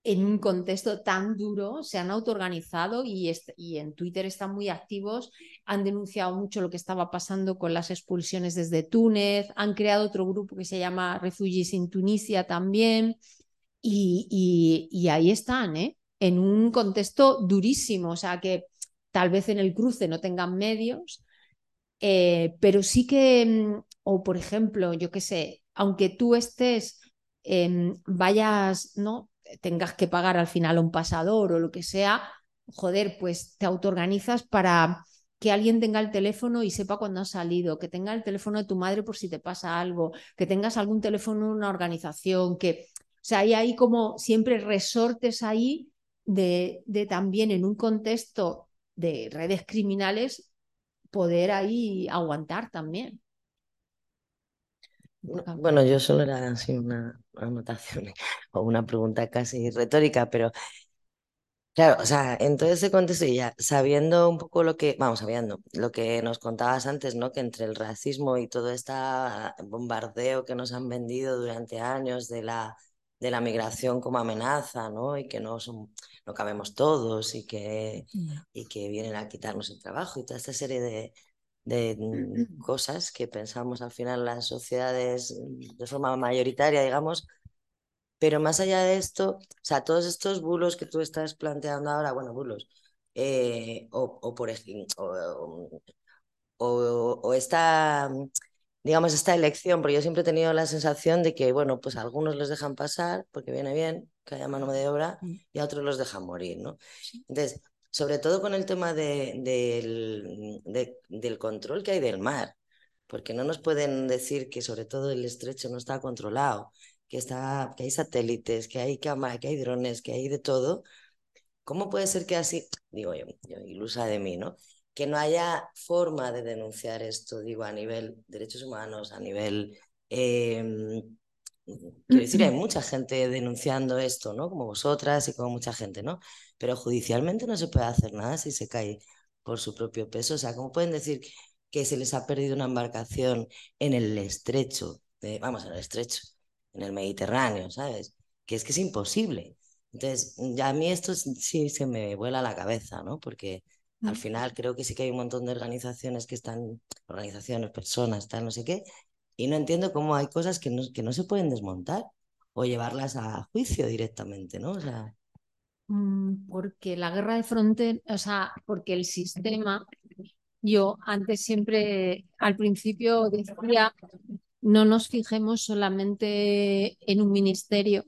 en un contexto tan duro, se han autoorganizado y, y en Twitter están muy activos, han denunciado mucho lo que estaba pasando con las expulsiones desde Túnez, han creado otro grupo que se llama Refugees in Tunisia también, y, ahí están, ¿eh? en un contexto durísimo, o sea que tal vez en el cruce no tengan medios, eh, pero sí que, mm, o por ejemplo, yo qué sé, aunque tú estés Em, vayas, ¿no? Tengas que pagar al final a un pasador o lo que sea, joder, pues te autoorganizas para que alguien tenga el teléfono y sepa cuándo has salido, que tenga el teléfono de tu madre por si te pasa algo, que tengas algún teléfono en una organización, que, sea, hay ahí como siempre resortes ahí de, de también en un contexto de redes criminales poder ahí aguantar también. Bueno, yo solo era así una anotación o una pregunta casi retórica, pero claro, o sea, en todo ese contexto y ya sabiendo un poco lo que, vamos, sabiendo lo que nos contabas antes, ¿no? Que entre el racismo y todo este bombardeo que nos han vendido durante años de la, de la migración como amenaza, ¿no? Y que no, son, no cabemos todos y que, y que vienen a quitarnos el trabajo y toda esta serie de, de mm, cosas que pensamos al final las sociedades mm, de forma mayoritaria, digamos. Pero más allá de esto, o sea, todos estos bulos que tú estás planteando ahora, bueno, bulos, eh, o, por ejemplo, o, o, esta, digamos, esta elección, porque yo siempre he tenido la sensación de que, bueno, pues a algunos los dejan pasar porque viene bien que haya mano de obra mm. y a otros los dejan morir, ¿no? Entonces, sobre todo con el tema de, del control que hay del mar, porque no nos pueden decir que sobre todo el estrecho no está controlado, que, está, que hay satélites, que hay cámaras, que hay drones, que hay de todo. ¿Cómo puede ser que así, digo yo, ilusa de mí, ¿no? Que no haya forma de denunciar esto, digo, a nivel derechos humanos, a nivel... Em, quiero decir, hay mucha gente denunciando esto, ¿no? Como vosotras y como mucha gente, ¿no? pero judicialmente no se puede hacer nada si se cae por su propio peso. O sea, ¿cómo pueden decir que se les ha perdido una embarcación en el estrecho, vamos, en el estrecho, en el Mediterráneo, ¿sabes? Que es que es imposible. Entonces, ya a mí esto sí se me vuela la cabeza, ¿no? Porque al final creo que sí que hay un montón de organizaciones que están, organizaciones, personas, tal, no sé qué, y no entiendo cómo hay cosas que no, que no se pueden desmontar o llevarlas a juicio directamente, ¿no? O sea... Mm, porque la guerra de frontera, o sea, porque el sistema, yo antes siempre, al principio decía, no nos fijemos solamente en un ministerio,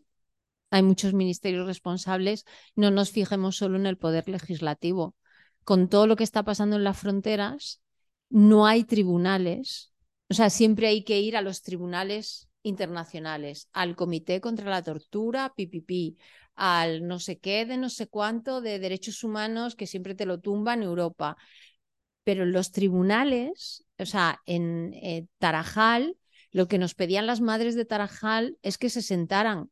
hay muchos ministerios responsables, no nos fijemos solo en el poder legislativo. Con todo lo que está pasando en las fronteras, no hay tribunales, o sea, siempre hay que ir a los tribunales internacionales, al Comité contra la Tortura, PPP, al no sé qué de no sé cuánto de derechos humanos que siempre te lo tumba en Europa. Pero en los tribunales, o sea, en eh, Tarajal, lo que nos pedían las madres de Tarajal es que se sentaran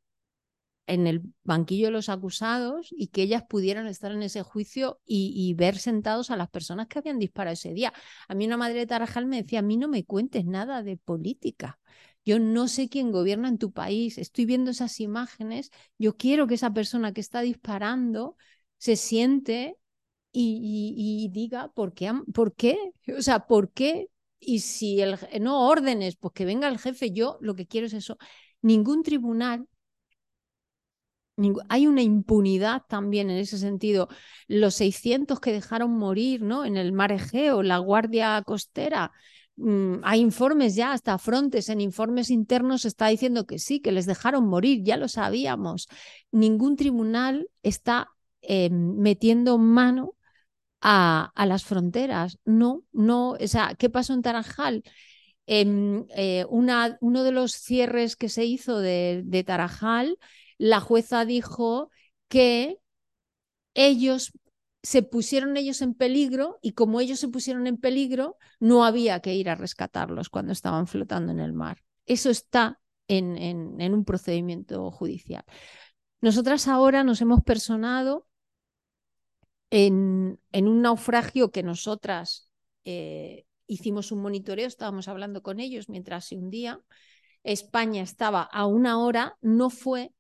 en el banquillo de los acusados y que ellas pudieran estar en ese juicio y, y, ver sentados a las personas que habían disparado ese día. A mí una madre de Tarajal me decía, a mí no me cuentes nada de política. Yo no sé quién gobierna en tu país, estoy viendo esas imágenes, yo quiero que esa persona que está disparando se siente y, diga por qué, por qué, o sea, por qué. Y si el, no órdenes, pues que venga el jefe, yo lo que quiero es eso. Ningún tribunal Hay una impunidad también en ese sentido. Los 600 que dejaron morir ¿no? en el mar Egeo, la Guardia Costera, mm, hay informes ya, hasta Frontes, en informes internos está diciendo que sí, que les dejaron morir, ya lo sabíamos. Ningún tribunal está eh, metiendo mano a, las fronteras. No, no, o sea, ¿qué pasó en Tarajal? Em, eh, una, uno de los cierres que se hizo de, de Tarajal, la jueza dijo que ellos se pusieron ellos en peligro y como ellos se pusieron en peligro, no había que ir a rescatarlos cuando estaban flotando en el mar. Eso está en, en un procedimiento judicial. Nosotras ahora nos hemos personado en, un naufragio que nosotras eh, hicimos un monitoreo, estábamos hablando con ellos mientras se hundía. España estaba a una hora, no fue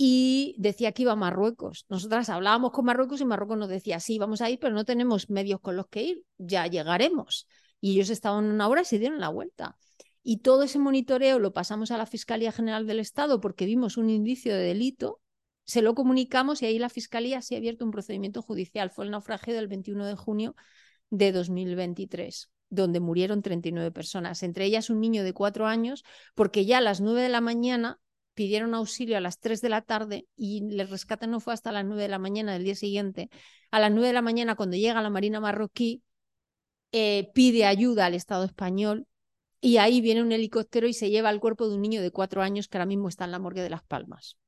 y decía que iba a Marruecos. Nosotras hablábamos con Marruecos y Marruecos nos decía, sí, vamos a ir, pero no tenemos medios con los que ir, ya llegaremos. Y ellos estaban una hora y se dieron la vuelta. Y todo ese monitoreo lo pasamos a la Fiscalía General del Estado porque vimos un indicio de delito se lo comunicamos y ahí la Fiscalía se ha abierto un procedimiento judicial. Fue el naufragio del 21 de junio de 2023 donde murieron 39 personas, entre ellas un niño de cuatro años, porque ya a las 9 de la mañana pidieron auxilio a las 3 de la tarde y el rescate no fue hasta las 9 de la mañana del día siguiente. A las 9 de la mañana, cuando llega la Marina marroquí, eh, pide ayuda al Estado español y ahí viene un helicóptero y se lleva el cuerpo de un niño de cuatro años que ahora mismo está en la morgue de Las Palmas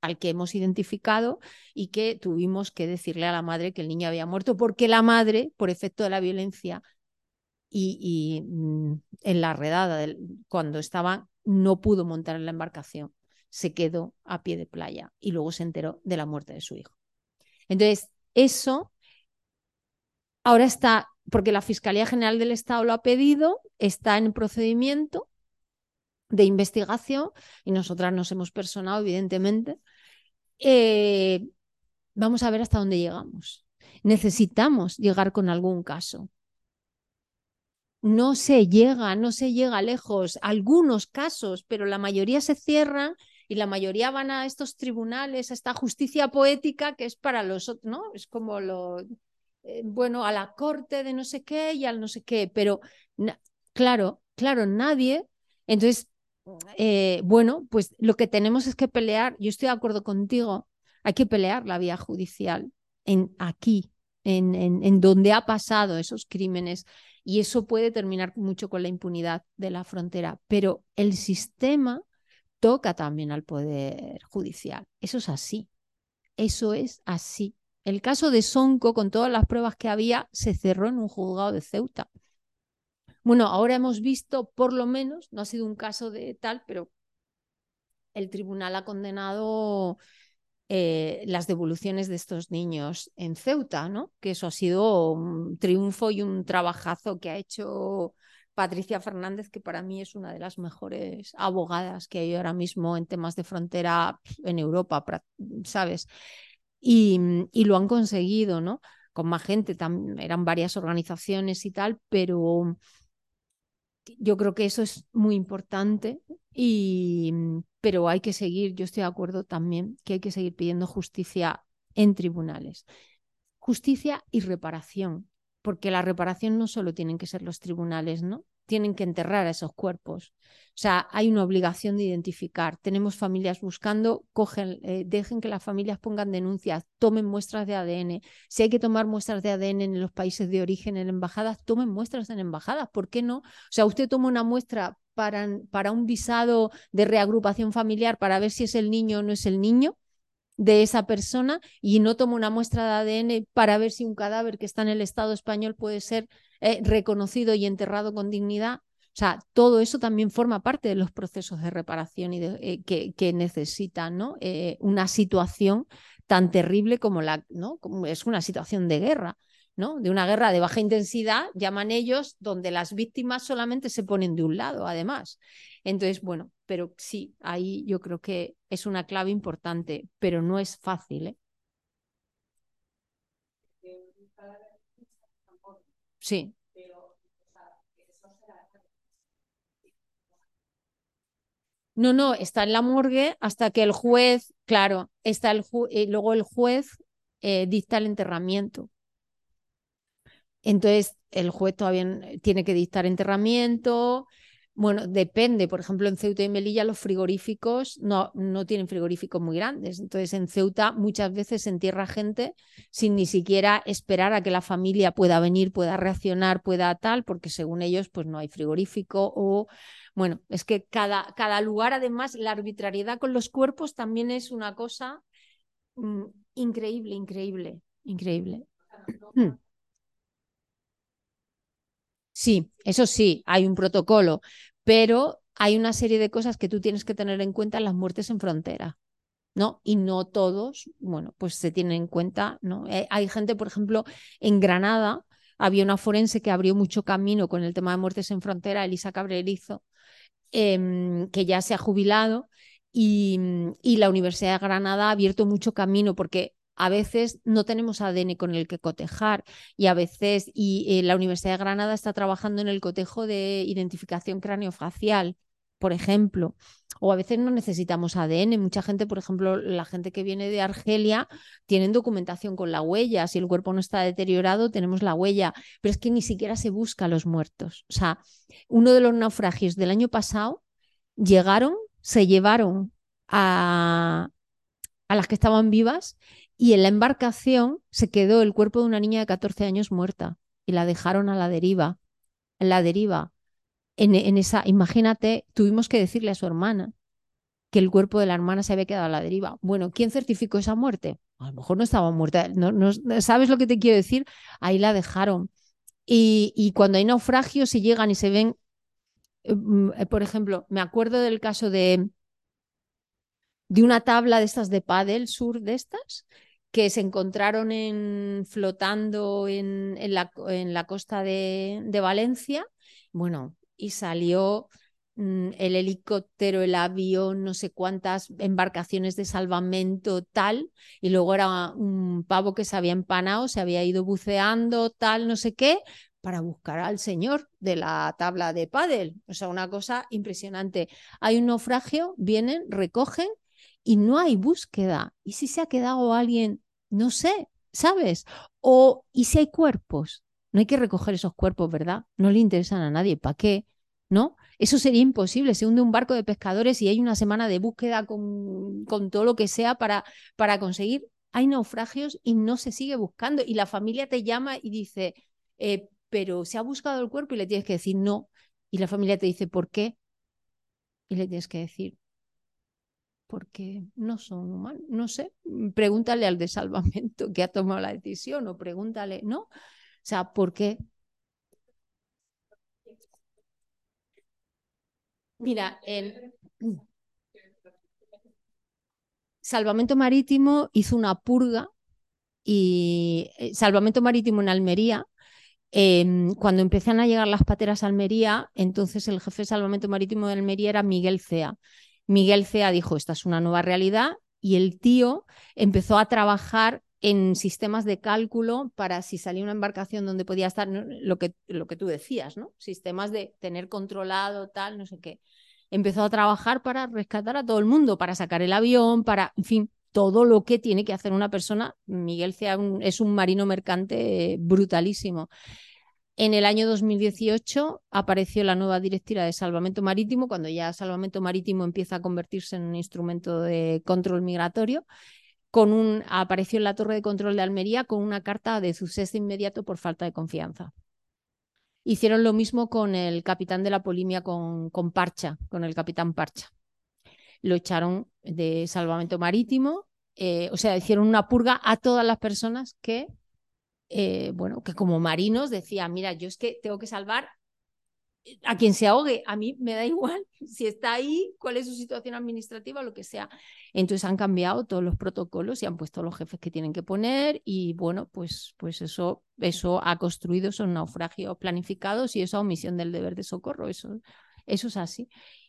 al que hemos identificado y que tuvimos que decirle a la madre que el niño había muerto porque la madre, por efecto de la violencia y, mm, en la redada, cuando estaba, no pudo montar en la embarcación, se quedó a pie de playa y luego se enteró de la muerte de su hijo. Entonces, eso ahora está, porque la Fiscalía General del Estado lo ha pedido, está en procedimiento de investigación y nosotras nos hemos personado, evidentemente, eh, vamos a ver hasta dónde llegamos. Necesitamos llegar con algún caso. No se llega, no se llega lejos. Algunos casos, pero la mayoría se cierran y la mayoría van a estos tribunales, a esta justicia poética que es para los otros, ¿no? Es como lo, eh, bueno, a la corte de no sé qué y al no sé qué, pero claro, claro, nadie. Entonces, eh, bueno, pues lo que tenemos es que pelear, yo estoy de acuerdo contigo, hay que pelear la vía judicial en aquí, en, en, donde ha pasado esos crímenes y eso puede terminar mucho con la impunidad de la frontera, pero el sistema toca también al poder judicial. Eso es así, eso es así. El caso de Sonco, con todas las pruebas que había, se cerró en un juzgado de Ceuta. Bueno, ahora hemos visto, por lo menos, no ha sido un caso de tal, pero el tribunal ha condenado eh, las devoluciones de estos niños en Ceuta, ¿no? Que eso ha sido un triunfo y un trabajazo que ha hecho Patricia Fernández, que para mí es una de las mejores abogadas que hay ahora mismo en temas de frontera en Europa, ¿sabes? Y, y lo han conseguido, ¿no? Con más gente, eran varias organizaciones y tal, pero yo creo que eso es muy importante, y, pero hay que seguir, yo estoy de acuerdo también que hay que seguir pidiendo justicia en tribunales. Justicia y reparación, porque la reparación no solo tienen que ser los tribunales, ¿no? tienen que enterrar a esos cuerpos. O sea, hay una obligación de identificar. Tenemos familias buscando, cogen, eh, dejen que las familias pongan denuncias, tomen muestras de ADN. Si hay que tomar muestras de ADN en los países de origen, en embajadas, tomen muestras en embajadas. ¿Por qué no? O sea, usted toma una muestra para, para un visado de reagrupación familiar para ver si es el niño o no es el niño de esa persona y no toma una muestra de ADN para ver si un cadáver que está en el Estado español puede ser eh, reconocido y enterrado con dignidad. O sea, todo eso también forma parte de los procesos de reparación y eh, que, que, necesitan ¿no? Eh, una situación tan terrible como la, ¿no? Como es una situación de guerra, ¿no? De una guerra de baja intensidad, llaman ellos, donde las víctimas solamente se ponen de un lado, además. Entonces, bueno, pero sí, ahí yo creo que es una clave importante, pero no es fácil. ¿eh? Sí. No, no, está en la morgue hasta que el juez, claro, está el ju y luego el juez eh, dicta el enterramiento. Entonces, el juez todavía tiene que dictar enterramiento. Bueno, depende. Por ejemplo, en Ceuta y Melilla los frigoríficos no, no tienen frigoríficos muy grandes. Entonces, en Ceuta muchas veces se entierra gente sin ni siquiera esperar a que la familia pueda venir, pueda reaccionar, pueda tal, porque según ellos, pues no hay frigorífico o bueno, es que cada, cada lugar, además, la arbitrariedad con los cuerpos también es una cosa mm, increíble, increíble, increíble. Sí, eso sí, hay un protocolo, pero hay una serie de cosas que tú tienes que tener en cuenta en las muertes en frontera. ¿no? Y no todos, bueno, pues se tienen en cuenta, ¿no? Eh, hay gente, por ejemplo, en Granada, había una forense que abrió mucho camino con el tema de muertes en frontera, Elisa Cabrerizo, Em, que ya se ha jubilado y, la Universidad de Granada ha abierto mucho camino porque a veces no tenemos ADN con el que cotejar y a veces y, eh, la Universidad de Granada está trabajando en el cotejo de identificación craneofacial por ejemplo, o a veces no necesitamos ADN. Mucha gente, por ejemplo, la gente que viene de Argelia, tienen documentación con la huella. Si el cuerpo no está deteriorado, tenemos la huella, pero es que ni siquiera se busca a los muertos. O sea, uno de los naufragios del año pasado llegaron, se llevaron a, a las que estaban vivas y en la embarcación se quedó el cuerpo de una niña de 14 años muerta y la dejaron a la deriva, en la deriva en, esa, imagínate, tuvimos que decirle a su hermana que el cuerpo de la hermana se había quedado a la deriva. Bueno, ¿quién certificó esa muerte? A lo mejor no estaba muerta. ¿Sabes lo que te quiero decir? Ahí la dejaron. Y, cuando hay naufragios y llegan y se ven, eh, mm, eh, por ejemplo, me acuerdo del caso de, de una tabla de estas de pádel sur de estas que se encontraron en, flotando en, la, costa de, de Valencia. Bueno, y salió mm, el helicóptero, el avión, no sé cuántas embarcaciones de salvamento, tal, y luego era un pavo que se había empanado, se había ido buceando, tal, no sé qué, para buscar al señor de la tabla de pádel. O sea, una cosa impresionante. Hay un naufragio, vienen, recogen y no hay búsqueda. ¿Y si se ha quedado alguien? No sé, ¿sabes? O ¿y si hay cuerpos? No hay que recoger esos cuerpos, ¿verdad? No le interesan a nadie. ¿Para qué? ¿No? Eso sería imposible. Se hunde un barco de pescadores y hay una semana de búsqueda con, con todo lo que sea para, para conseguir. Hay naufragios y no se sigue buscando. Y la familia te llama y dice, eh, pero se ha buscado el cuerpo y le tienes que decir no. Y la familia te dice, ¿por qué? Y le tienes que decir, porque no son humanos, no sé, pregúntale al de salvamento que ha tomado la decisión o pregúntale, ¿no? O sea, ¿por qué? Mira, el Salvamento Marítimo hizo una purga y eh, Salvamento Marítimo en Almería, em, cuando empezaron a llegar las pateras a Almería, entonces el jefe de Salvamento Marítimo de Almería era Miguel Cea. Miguel Cea dijo, esta es una nueva realidad, y el tío empezó a trabajar en sistemas de cálculo para si salía una embarcación donde podía estar, lo que, lo que tú decías, ¿no? Sistemas de tener controlado, tal, no sé qué. Empezó a trabajar para rescatar a todo el mundo, para sacar el avión, para, en fin, todo lo que tiene que hacer una persona. Miguel Cea es un marino mercante brutalísimo. En el año 2018 apareció la nueva directiva de salvamento marítimo, cuando ya salvamento marítimo empieza a convertirse en un instrumento de control migratorio con un, apareció en la torre de control de Almería con una carta de suceso inmediato por falta de confianza. Hicieron lo mismo con el capitán de la Polimia, con, con Parcha, con el capitán Parcha. Lo echaron de salvamento marítimo, eh, o sea, hicieron una purga a todas las personas que, eh, bueno, que como marinos decían, mira, yo es que tengo que salvar a quien se ahogue, a mí me da igual si está ahí, cuál es su situación administrativa, lo que sea. Entonces han cambiado todos los protocolos y han puesto los jefes que tienen que poner y bueno, pues, pues eso, eso ha construido esos naufragios planificados y esa omisión del deber de socorro, eso, eso es así.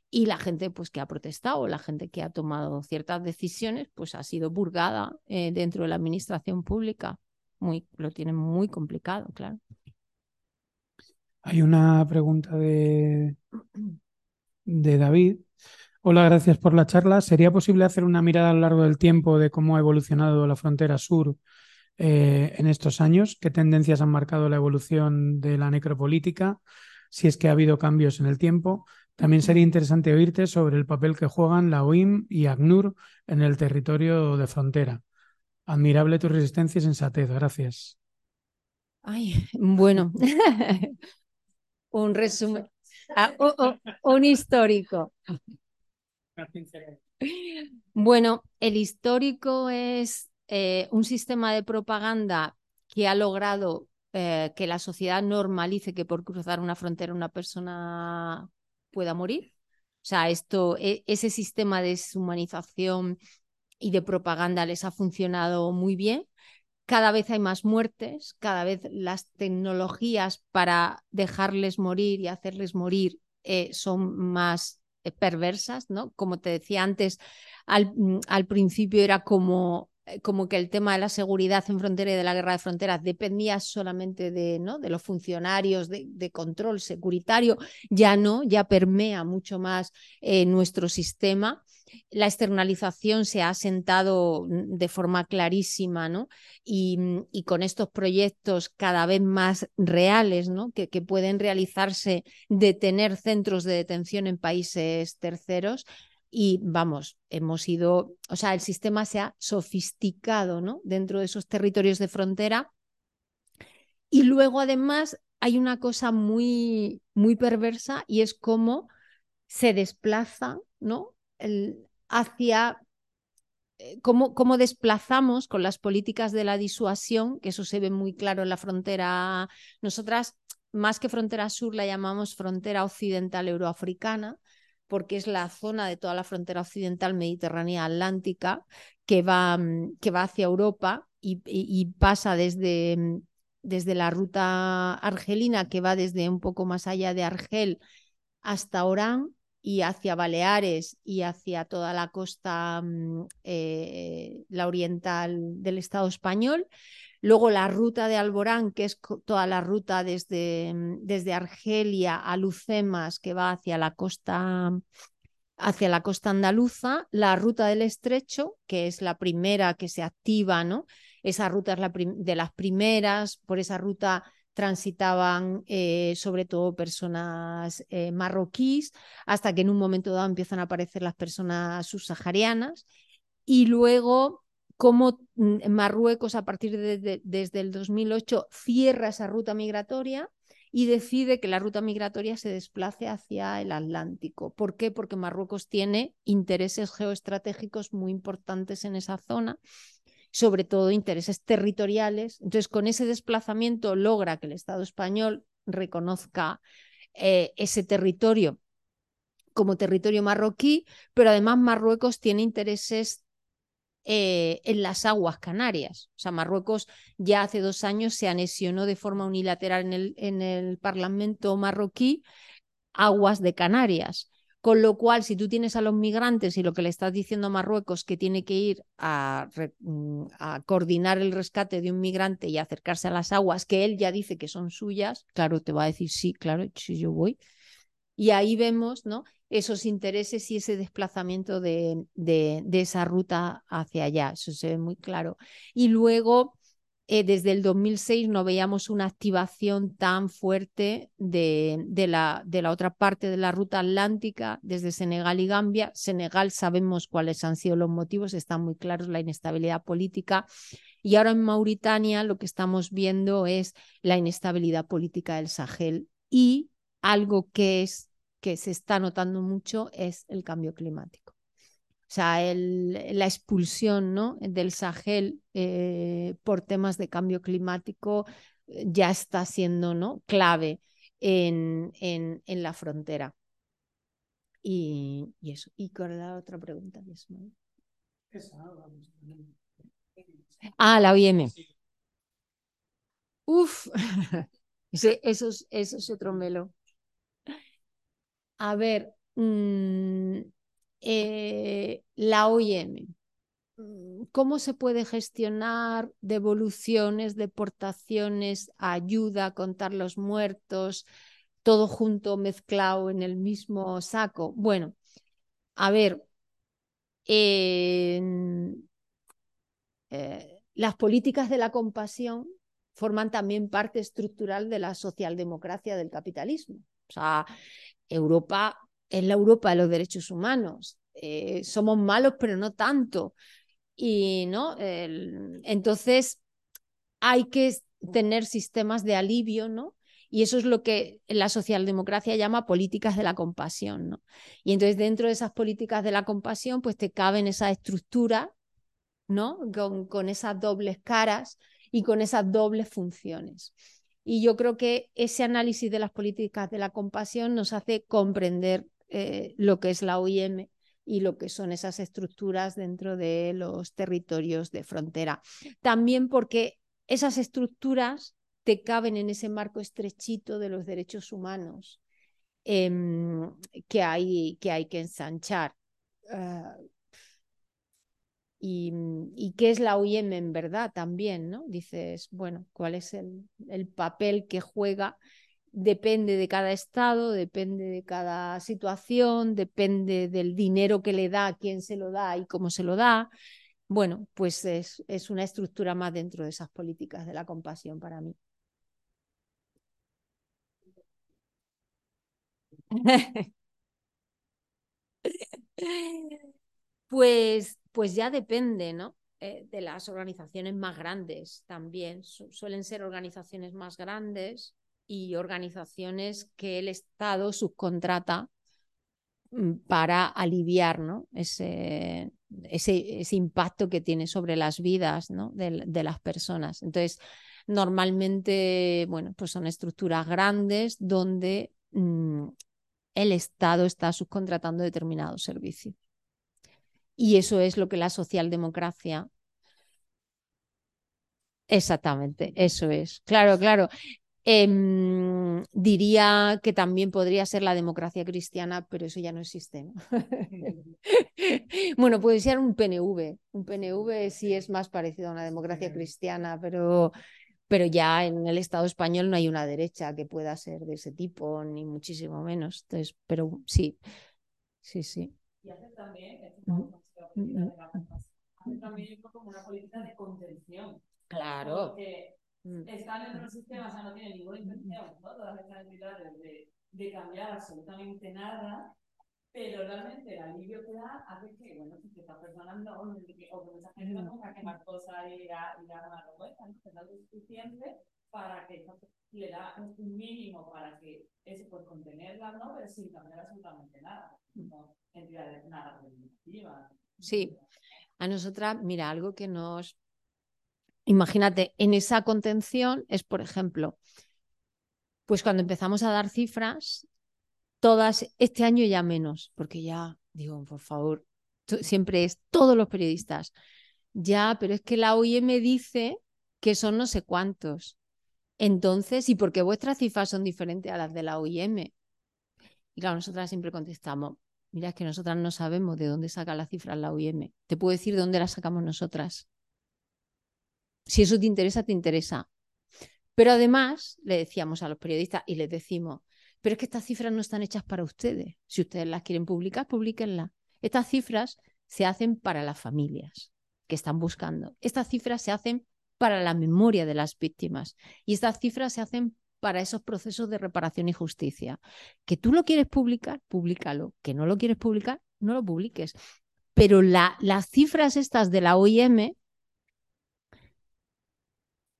Y la gente pues que ha protestado, la gente que ha tomado ciertas decisiones, pues ha sido burgada eh, dentro de la administración pública. Muy, lo tienen muy complicado, claro. Hay una pregunta de, de David. Hola, gracias por la charla. ¿Sería posible hacer una mirada a lo largo del tiempo de cómo ha evolucionado la frontera sur eh, en estos años? ¿Qué tendencias han marcado la evolución de la necropolítica? Si es que ha habido cambios en el tiempo. También sería interesante oírte sobre el papel que juegan la OIM y ACNUR en el territorio de frontera. Admirable tu resistencia y sensatez. Gracias. Ay, bueno, un resumen, ah, un histórico. Bueno, el histórico es eh, un sistema de propaganda que ha logrado eh, que la sociedad normalice que por cruzar una frontera una persona pueda morir. O sea, esto, e, ese sistema de deshumanización y de propaganda les ha funcionado muy bien. Cada vez hay más muertes, cada vez las tecnologías para dejarles morir y hacerles morir eh, son más eh, perversas, ¿no? Como te decía antes, al, mm, al principio era como como que el tema de la seguridad en frontera y de la guerra de fronteras dependía solamente de, los funcionarios de, control securitario, ya no, ya permea mucho más eh, nuestro sistema. La externalización se ha asentado mm, de forma clarísima, ¿no? Y, mm, y con estos proyectos cada vez más reales, ¿no? Que, que pueden realizarse de tener centros de detención en países terceros, y vamos, hemos ido, o sea, el sistema se ha sofisticado, ¿no? Dentro de esos territorios de frontera. Y luego además hay una cosa muy, muy perversa y es cómo se desplaza, ¿no? El, hacia eh, Cómo, cómo, desplazamos con las políticas de la disuasión, que eso se ve muy claro en la frontera. Nosotras, más que frontera sur, la llamamos frontera occidental euroafricana, porque es la zona de toda la frontera occidental mediterránea atlántica que va, mm, que va hacia Europa y, pasa desde, mm, desde la ruta argelina, que va desde un poco más allá de Argel hasta Orán y hacia Baleares y hacia toda la costa, mm, eh, la oriental del Estado español. Luego la ruta de Alborán, que es toda la ruta desde, mm, desde Argelia a Lucemas, que va hacia la costa hacia la costa andaluza, la ruta del estrecho, que es la primera que se activa, ¿no? Esa ruta es la de las primeras, por esa ruta transitaban eh, sobre todo personas eh, marroquíes, hasta que en un momento dado empiezan a aparecer las personas subsaharianas. Y luego cómo mm, Marruecos a partir de, desde el 2008 cierra esa ruta migratoria y decide que la ruta migratoria se desplace hacia el Atlántico. ¿Por qué? Porque Marruecos tiene intereses geoestratégicos muy importantes en esa zona, sobre todo intereses territoriales. Entonces, con ese desplazamiento logra que el Estado español reconozca eh, ese territorio como territorio marroquí, pero además Marruecos tiene intereses eh, en las aguas canarias. O sea, Marruecos ya hace dos años se anexionó de forma unilateral en el, en el Parlamento marroquí aguas de Canarias. Con lo cual, si tú tienes a los migrantes y lo que le estás diciendo a Marruecos que tiene que ir a, mm, a, coordinar el rescate de un migrante y acercarse a las aguas que él ya dice que son suyas, claro, te va a decir sí, claro, si yo voy. Y ahí vemos ¿no? esos intereses y ese desplazamiento de, esa ruta hacia allá. Eso se ve muy claro. Y luego, eh, desde el 2006 no veíamos una activación tan fuerte de, de, la, de la otra parte de la ruta atlántica, desde Senegal y Gambia. Senegal sabemos cuáles han sido los motivos, están muy claros, la inestabilidad política. Y ahora en Mauritania lo que estamos viendo es la inestabilidad política del Sahel y algo que es que se está notando mucho es el cambio climático. O sea, la expulsión ¿no? del Sahel eh, por temas de cambio climático eh, ya está siendo ¿no? clave en, en, la frontera. Y, eso. ¿Y cuál la otra pregunta? Ah, la OIM. Uf, eso, eso es otro melo. A ver, mm, eh, la OIM. Mm, ¿Cómo se puede gestionar devoluciones, deportaciones, ayuda, contar los muertos, todo junto, mezclado en el mismo saco? Bueno, a ver, eh, las políticas de la compasión forman también parte estructural de la socialdemocracia del capitalismo. O sea, Europa es la Europa de los derechos humanos. Eh, somos malos, pero no tanto. Y no, entonces hay que tener sistemas de alivio, ¿no? Y eso es lo que la socialdemocracia llama políticas de la compasión, ¿no? Y entonces dentro de esas políticas de la compasión, pues te caben esa estructura, ¿no? Con, con esas dobles caras y con esas dobles funciones. Y yo creo que ese análisis de las políticas de la compasión nos hace comprender eh, lo que es la OIM y lo que son esas estructuras dentro de los territorios de frontera. También porque esas estructuras te caben en ese marco estrechito de los derechos humanos em, que, hay, que hay que ensanchar. Ah, y, qué es la OIM en verdad también, ¿no? Dices, bueno, ¿cuál es el, el papel que juega? Depende de cada estado, depende de cada situación, depende del dinero que le da, quién se lo da y cómo se lo da. Bueno, pues es, es una estructura más dentro de esas políticas de la compasión para mí. Pues, pues ya depende, ¿no? Eh, de las organizaciones más grandes también. suelen ser organizaciones más grandes y organizaciones que el Estado subcontrata mm, para aliviar ¿no? ese, impacto que tiene sobre las vidas ¿no? de, de, las personas. Entonces, normalmente, bueno, pues son estructuras grandes donde mm, el Estado está subcontratando determinados servicios. Y eso es lo que la socialdemocracia... Exactamente, eso es. Claro, claro. Em, diría que también podría ser la democracia cristiana, pero eso ya no existe. bueno, puede ser un PNV. Un PNV sí es más parecido a una democracia cristiana, pero pero ya en el Estado español no hay una derecha que pueda ser de ese tipo, ni muchísimo menos. Entonces, pero sí, sí, sí. Y hace también, también como una política de contención. Claro. Porque mm. están en un sistema, o sea, no tienen ninguna intención, ¿no? Todas estas entidades de, de cambiar absolutamente nada pero realmente el alivio que da hace que, bueno, si esta persona no, o que mucha gente no ponga a quemar cosas y a, y a dar vuelta, ¿no? Es algo suficiente para que le da un mínimo para que eso pueda contenerla, ¿no? Pero sin cambiar absolutamente nada, no entidades nada primitivas. Sí, a nosotras, mira, algo que nos... Imagínate, en esa contención es, por ejemplo, pues cuando empezamos a dar cifras, todas, este año ya menos, porque ya, digo, por favor, siempre es todos los periodistas. Ya, pero es que la OIM dice que son no sé cuántos. Entonces, ¿y por qué vuestras cifras son diferentes a las de la OIM? Y claro, nosotras siempre contestamos, mira, es que nosotras no sabemos de dónde saca la cifra la OIM. Te puedo decir de dónde la sacamos nosotras. Si eso te interesa, te interesa. Pero además, le decíamos a los periodistas y les decimos, pero es que estas cifras no están hechas para ustedes. Si ustedes las quieren publicar, publíquenlas. Estas cifras se hacen para las familias que están buscando. Estas cifras se hacen para la memoria de las víctimas. Y estas cifras se hacen para esos procesos de reparación y justicia. Que tú lo quieres publicar, públicalo. Que no lo quieres publicar, no lo publiques. Pero la, las cifras estas de la OIM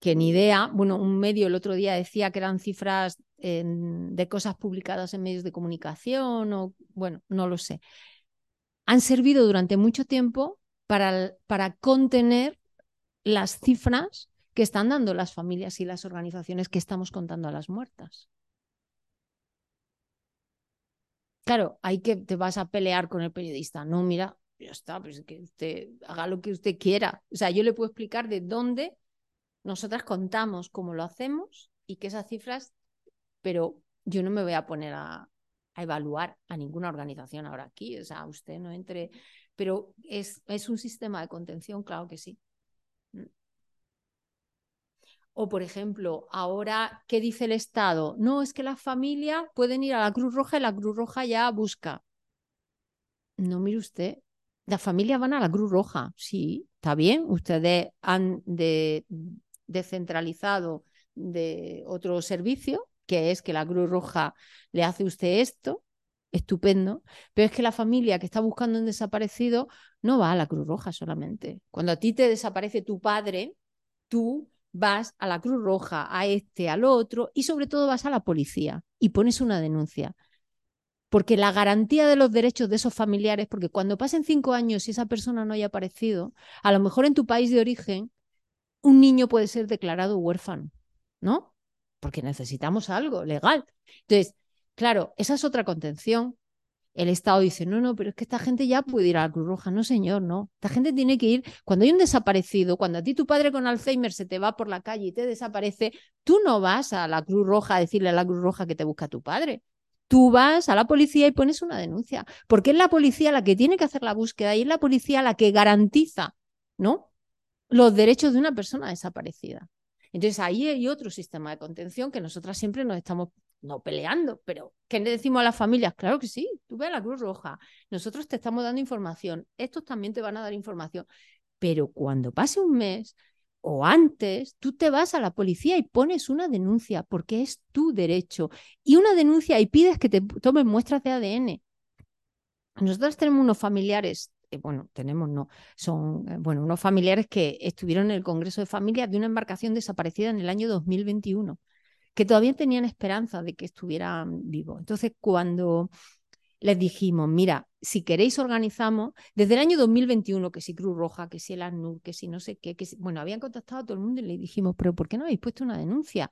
que ni idea, bueno, un medio el otro día decía que eran cifras de cosas publicadas en medios de comunicación o, bueno, no lo sé. Han servido durante mucho tiempo para, para contener las cifras que están dando las familias y las organizaciones que estamos contando a las muertas. Claro, hay que te vas a pelear con el periodista. No, mira, ya está, pues que usted haga lo que usted quiera. O sea, yo le puedo explicar de dónde nosotras contamos cómo lo hacemos y que esas cifras, pero yo no me voy a poner a, evaluar a ninguna organización ahora aquí, o sea, usted no entre, pero es, es un sistema de contención, claro que sí. O, por ejemplo, ahora, ¿qué dice el Estado? No, es que las familias pueden ir a la Cruz Roja y la Cruz Roja ya busca. No, mire usted, las familias van a la Cruz Roja, sí, está bien, ustedes han de, descentralizado de otro servicio, que es que la Cruz Roja le hace usted esto, estupendo, pero es que la familia que está buscando un desaparecido no va a la Cruz Roja solamente. Cuando a ti te desaparece tu padre, tú vas a la Cruz Roja, a este, al otro, y sobre todo vas a la policía y pones una denuncia. Porque la garantía de los derechos de esos familiares, porque cuando pasen cinco años y esa persona no haya aparecido, a lo mejor en tu país de origen, un niño puede ser declarado huérfano, ¿no? Porque necesitamos algo legal. Entonces, claro, esa es otra contención el Estado dice, no, no, pero es que esta gente ya puede ir a la Cruz Roja. No, señor, no. Esta gente tiene que ir, cuando hay un desaparecido, cuando a ti tu padre con Alzheimer se te va por la calle y te desaparece, tú no vas a la Cruz Roja a decirle a la Cruz Roja que te busca tu padre. Tú vas a la policía y pones una denuncia, porque es la policía la que tiene que hacer la búsqueda y es la policía la que garantiza, ¿no? Los derechos de una persona desaparecida. Entonces ahí hay otro sistema de contención que nosotras siempre nos estamos no peleando, pero ¿qué le decimos a las familias? Claro que sí, tú ve a la Cruz Roja, nosotros te estamos dando información, estos también te van a dar información, pero cuando pase un mes o antes, tú te vas a la policía y pones una denuncia porque es tu derecho y una denuncia y pides que te tomen muestras de ADN. Nosotros tenemos unos familiares eh, bueno, tenemos no, son, eh, bueno, unos familiares que estuvieron en el Congreso de Familias de una embarcación desaparecida en el año 2021 que todavía tenían esperanza de que estuvieran vivos. Entonces, cuando les dijimos, mira, si queréis organizamos, desde el año 2021, que si Cruz Roja, que si el ANUR, que si no sé qué, que bueno, habían contactado a todo el mundo y le dijimos, pero ¿por qué no habéis puesto una denuncia?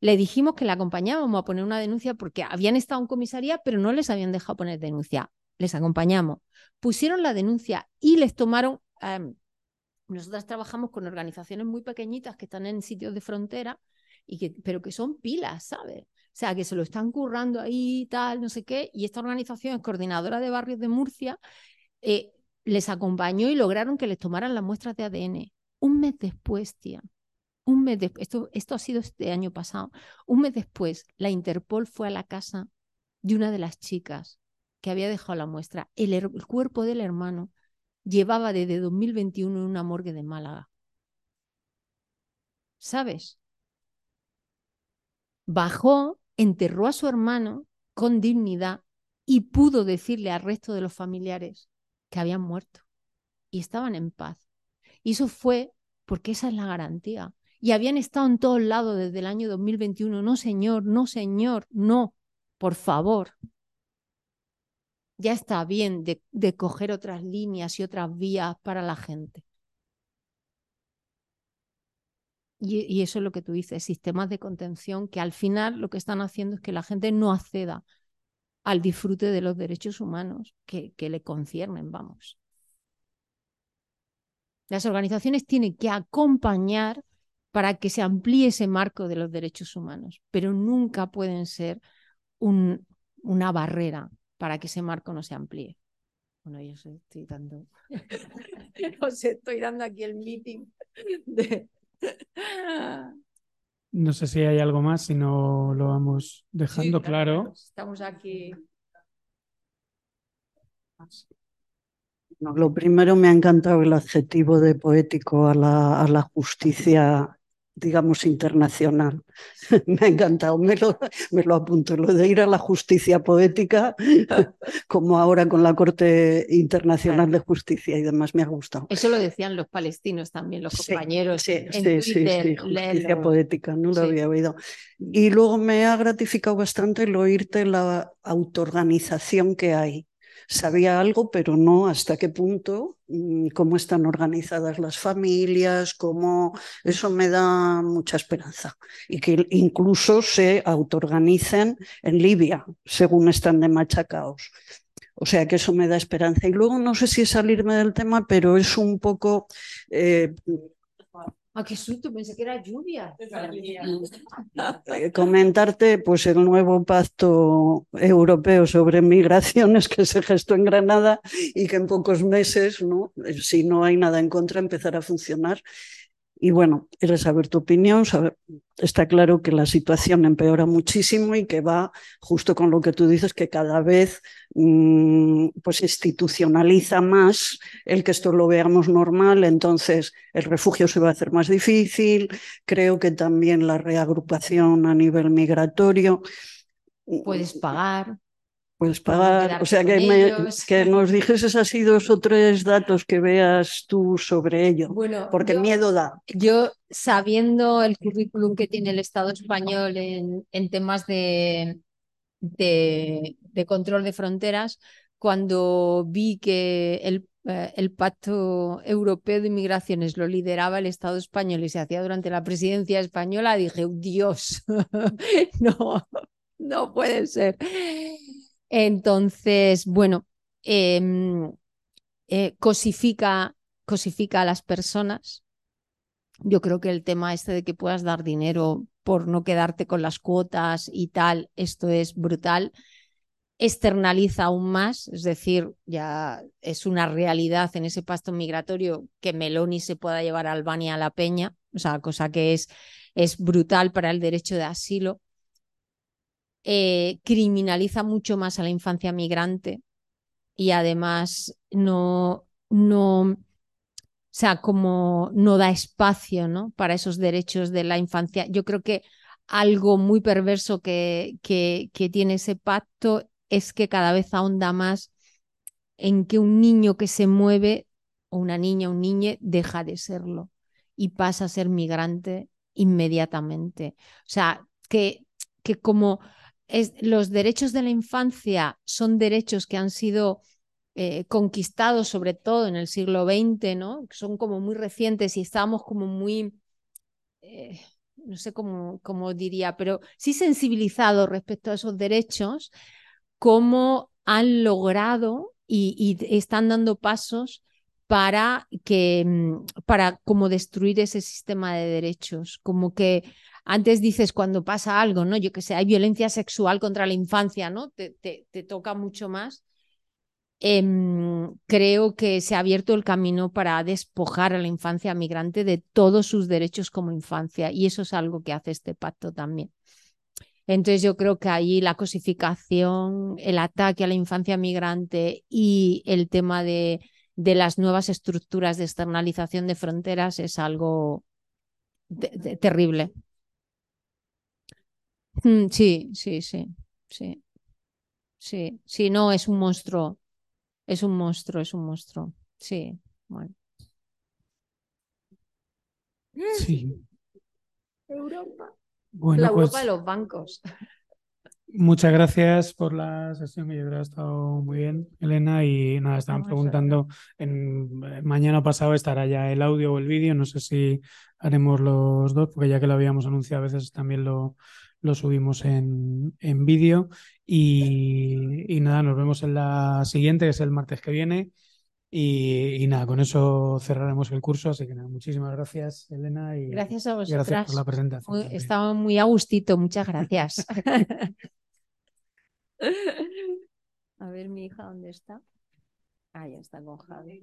Le dijimos que le acompañábamos a poner una denuncia porque habían estado en comisaría, pero no les habían dejado poner denuncia. Les acompañamos. Pusieron la denuncia y les tomaron... Em, nosotras trabajamos con organizaciones muy pequeñitas que están en sitios de frontera y que, pero que son pilas, ¿sabes? O sea, que se lo están currando ahí, tal, no sé qué, y esta organización es coordinadora de barrios de Murcia, eh, les acompañó y lograron que les tomaran las muestras de ADN. Un mes después, tía, un mes después, esto, esto ha sido este año pasado, un mes después, la Interpol fue a la casa de una de las chicas que había dejado la muestra. El, el cuerpo del hermano llevaba desde 2021 en una morgue de Málaga. ¿Sabes? Bajó, enterró a su hermano con dignidad y pudo decirle al resto de los familiares que habían muerto y estaban en paz. Y eso fue porque esa es la garantía. Y habían estado en todos lados desde el año 2021. No, señor, no, señor, no, por favor. Ya está bien de, de coger otras líneas y otras vías para la gente. Y, eso es lo que tú dices, sistemas de contención que al final lo que están haciendo es que la gente no acceda al disfrute de los derechos humanos que, que le conciernen, vamos. Las organizaciones tienen que acompañar para que se amplíe ese marco de los derechos humanos, pero nunca pueden ser un, una barrera para que ese marco no se amplíe. Bueno, yo estoy dando, estoy dando aquí el meeting de, no sé si hay algo más, si no lo vamos dejando claro. Estamos aquí. lo primero me ha encantado el adjetivo de poético a la, a la justicia digamos, internacional. me ha encantado, me lo, me lo apunto, lo de ir a la justicia poética, como ahora con la Corte Internacional de Justicia y demás, me ha gustado. Eso lo decían los palestinos también, los compañeros. Sí, sí, sí, justicia poética, no lo había oído. Y luego me ha gratificado bastante el oírte la autoorganización que hay sabía algo, pero no hasta qué punto, mm, cómo están organizadas las familias, cómo eso me da mucha esperanza. Y que incluso se autoorganicen en Libia, según están de machacaos. O sea que eso me da esperanza. Y luego no sé si es salirme del tema, pero es un poco eh, Ah, qué susto, pensé que era lluvia. Eh, comentarte pues el nuevo pacto europeo sobre migraciones que se gestó en Granada y que en pocos meses, ¿no? si no hay nada en contra, empezará a funcionar. Y bueno, era saber tu opinión. Está claro que la situación empeora muchísimo y que va justo con lo que tú dices, que cada vez mmm, pues institucionaliza más el que esto lo veamos normal. Entonces el refugio se va a hacer más difícil. Creo que también la reagrupación a nivel migratorio. Puedes pagar puedes pagar. O sea, que, me, que, nos dijeses así dos o tres datos que veas tú sobre ello, bueno, porque yo, miedo da. Yo, sabiendo el currículum que tiene el Estado español en, en temas de, de, de, control de fronteras, cuando vi que el, eh, el Pacto Europeo de Inmigraciones lo lideraba el Estado español y se hacía durante la presidencia española, dije, Dios, no, no puede ser. Entonces, bueno, eh, eh, cosifica, cosifica a las personas. Yo creo que el tema este de que puedas dar dinero por no quedarte con las cuotas y tal, esto es brutal. Externaliza aún más, es decir, ya es una realidad en ese pasto migratorio que Meloni se pueda llevar a Albania a la peña, o sea, cosa que es, es brutal para el derecho de asilo eh, criminaliza mucho más a la infancia migrante y además no, no, o sea, como no da espacio ¿no? para esos derechos de la infancia. Yo creo que algo muy perverso que, que, que tiene ese pacto es que cada vez ahonda más en que un niño que se mueve, o una niña, un niño, deja de serlo y pasa a ser migrante inmediatamente. O sea, que, que como los derechos de la infancia son derechos que han sido eh, conquistados sobre todo en el siglo XX, ¿no? Son como muy recientes y estamos como muy, eh, no sé cómo, cómo, diría, pero sí sensibilizados respecto a esos derechos, cómo han logrado y, y están dando pasos para que mm, para como destruir ese sistema de derechos, como que antes dices cuando pasa algo, ¿no? Yo que sé, hay violencia sexual contra la infancia, ¿no? Te, te, te toca mucho más. Eh, creo que se ha abierto el camino para despojar a la infancia migrante de todos sus derechos como infancia y eso es algo que hace este pacto también. Entonces yo creo que ahí la cosificación, el ataque a la infancia migrante y el tema de, de las nuevas estructuras de externalización de fronteras es algo terrible. Mm, sí, sí, sí, sí. Sí, sí, no, es un monstruo. Es un monstruo, es un monstruo. Sí, bueno. Sí. Europa. Bueno, la Europa pues, de los bancos. Muchas gracias por la sesión, que yo creo que ha estado muy bien, Elena. Y nada, estaban preguntando, en, mañana pasado estará ya el audio o el vídeo, no sé si haremos los dos, porque ya que lo habíamos anunciado, a veces también lo, lo subimos en, en vídeo. Y, y, nada, nos vemos en la siguiente, que es el martes que viene. Y, y, nada, con eso cerraremos el curso. Así que nada, muchísimas gracias, Elena. Y gracias a vosotras. Gracias por la presentación. Muy, estaba muy a gustito, muchas gracias. a ver, mi hija, ¿dónde está? Ah, ya está con Javi.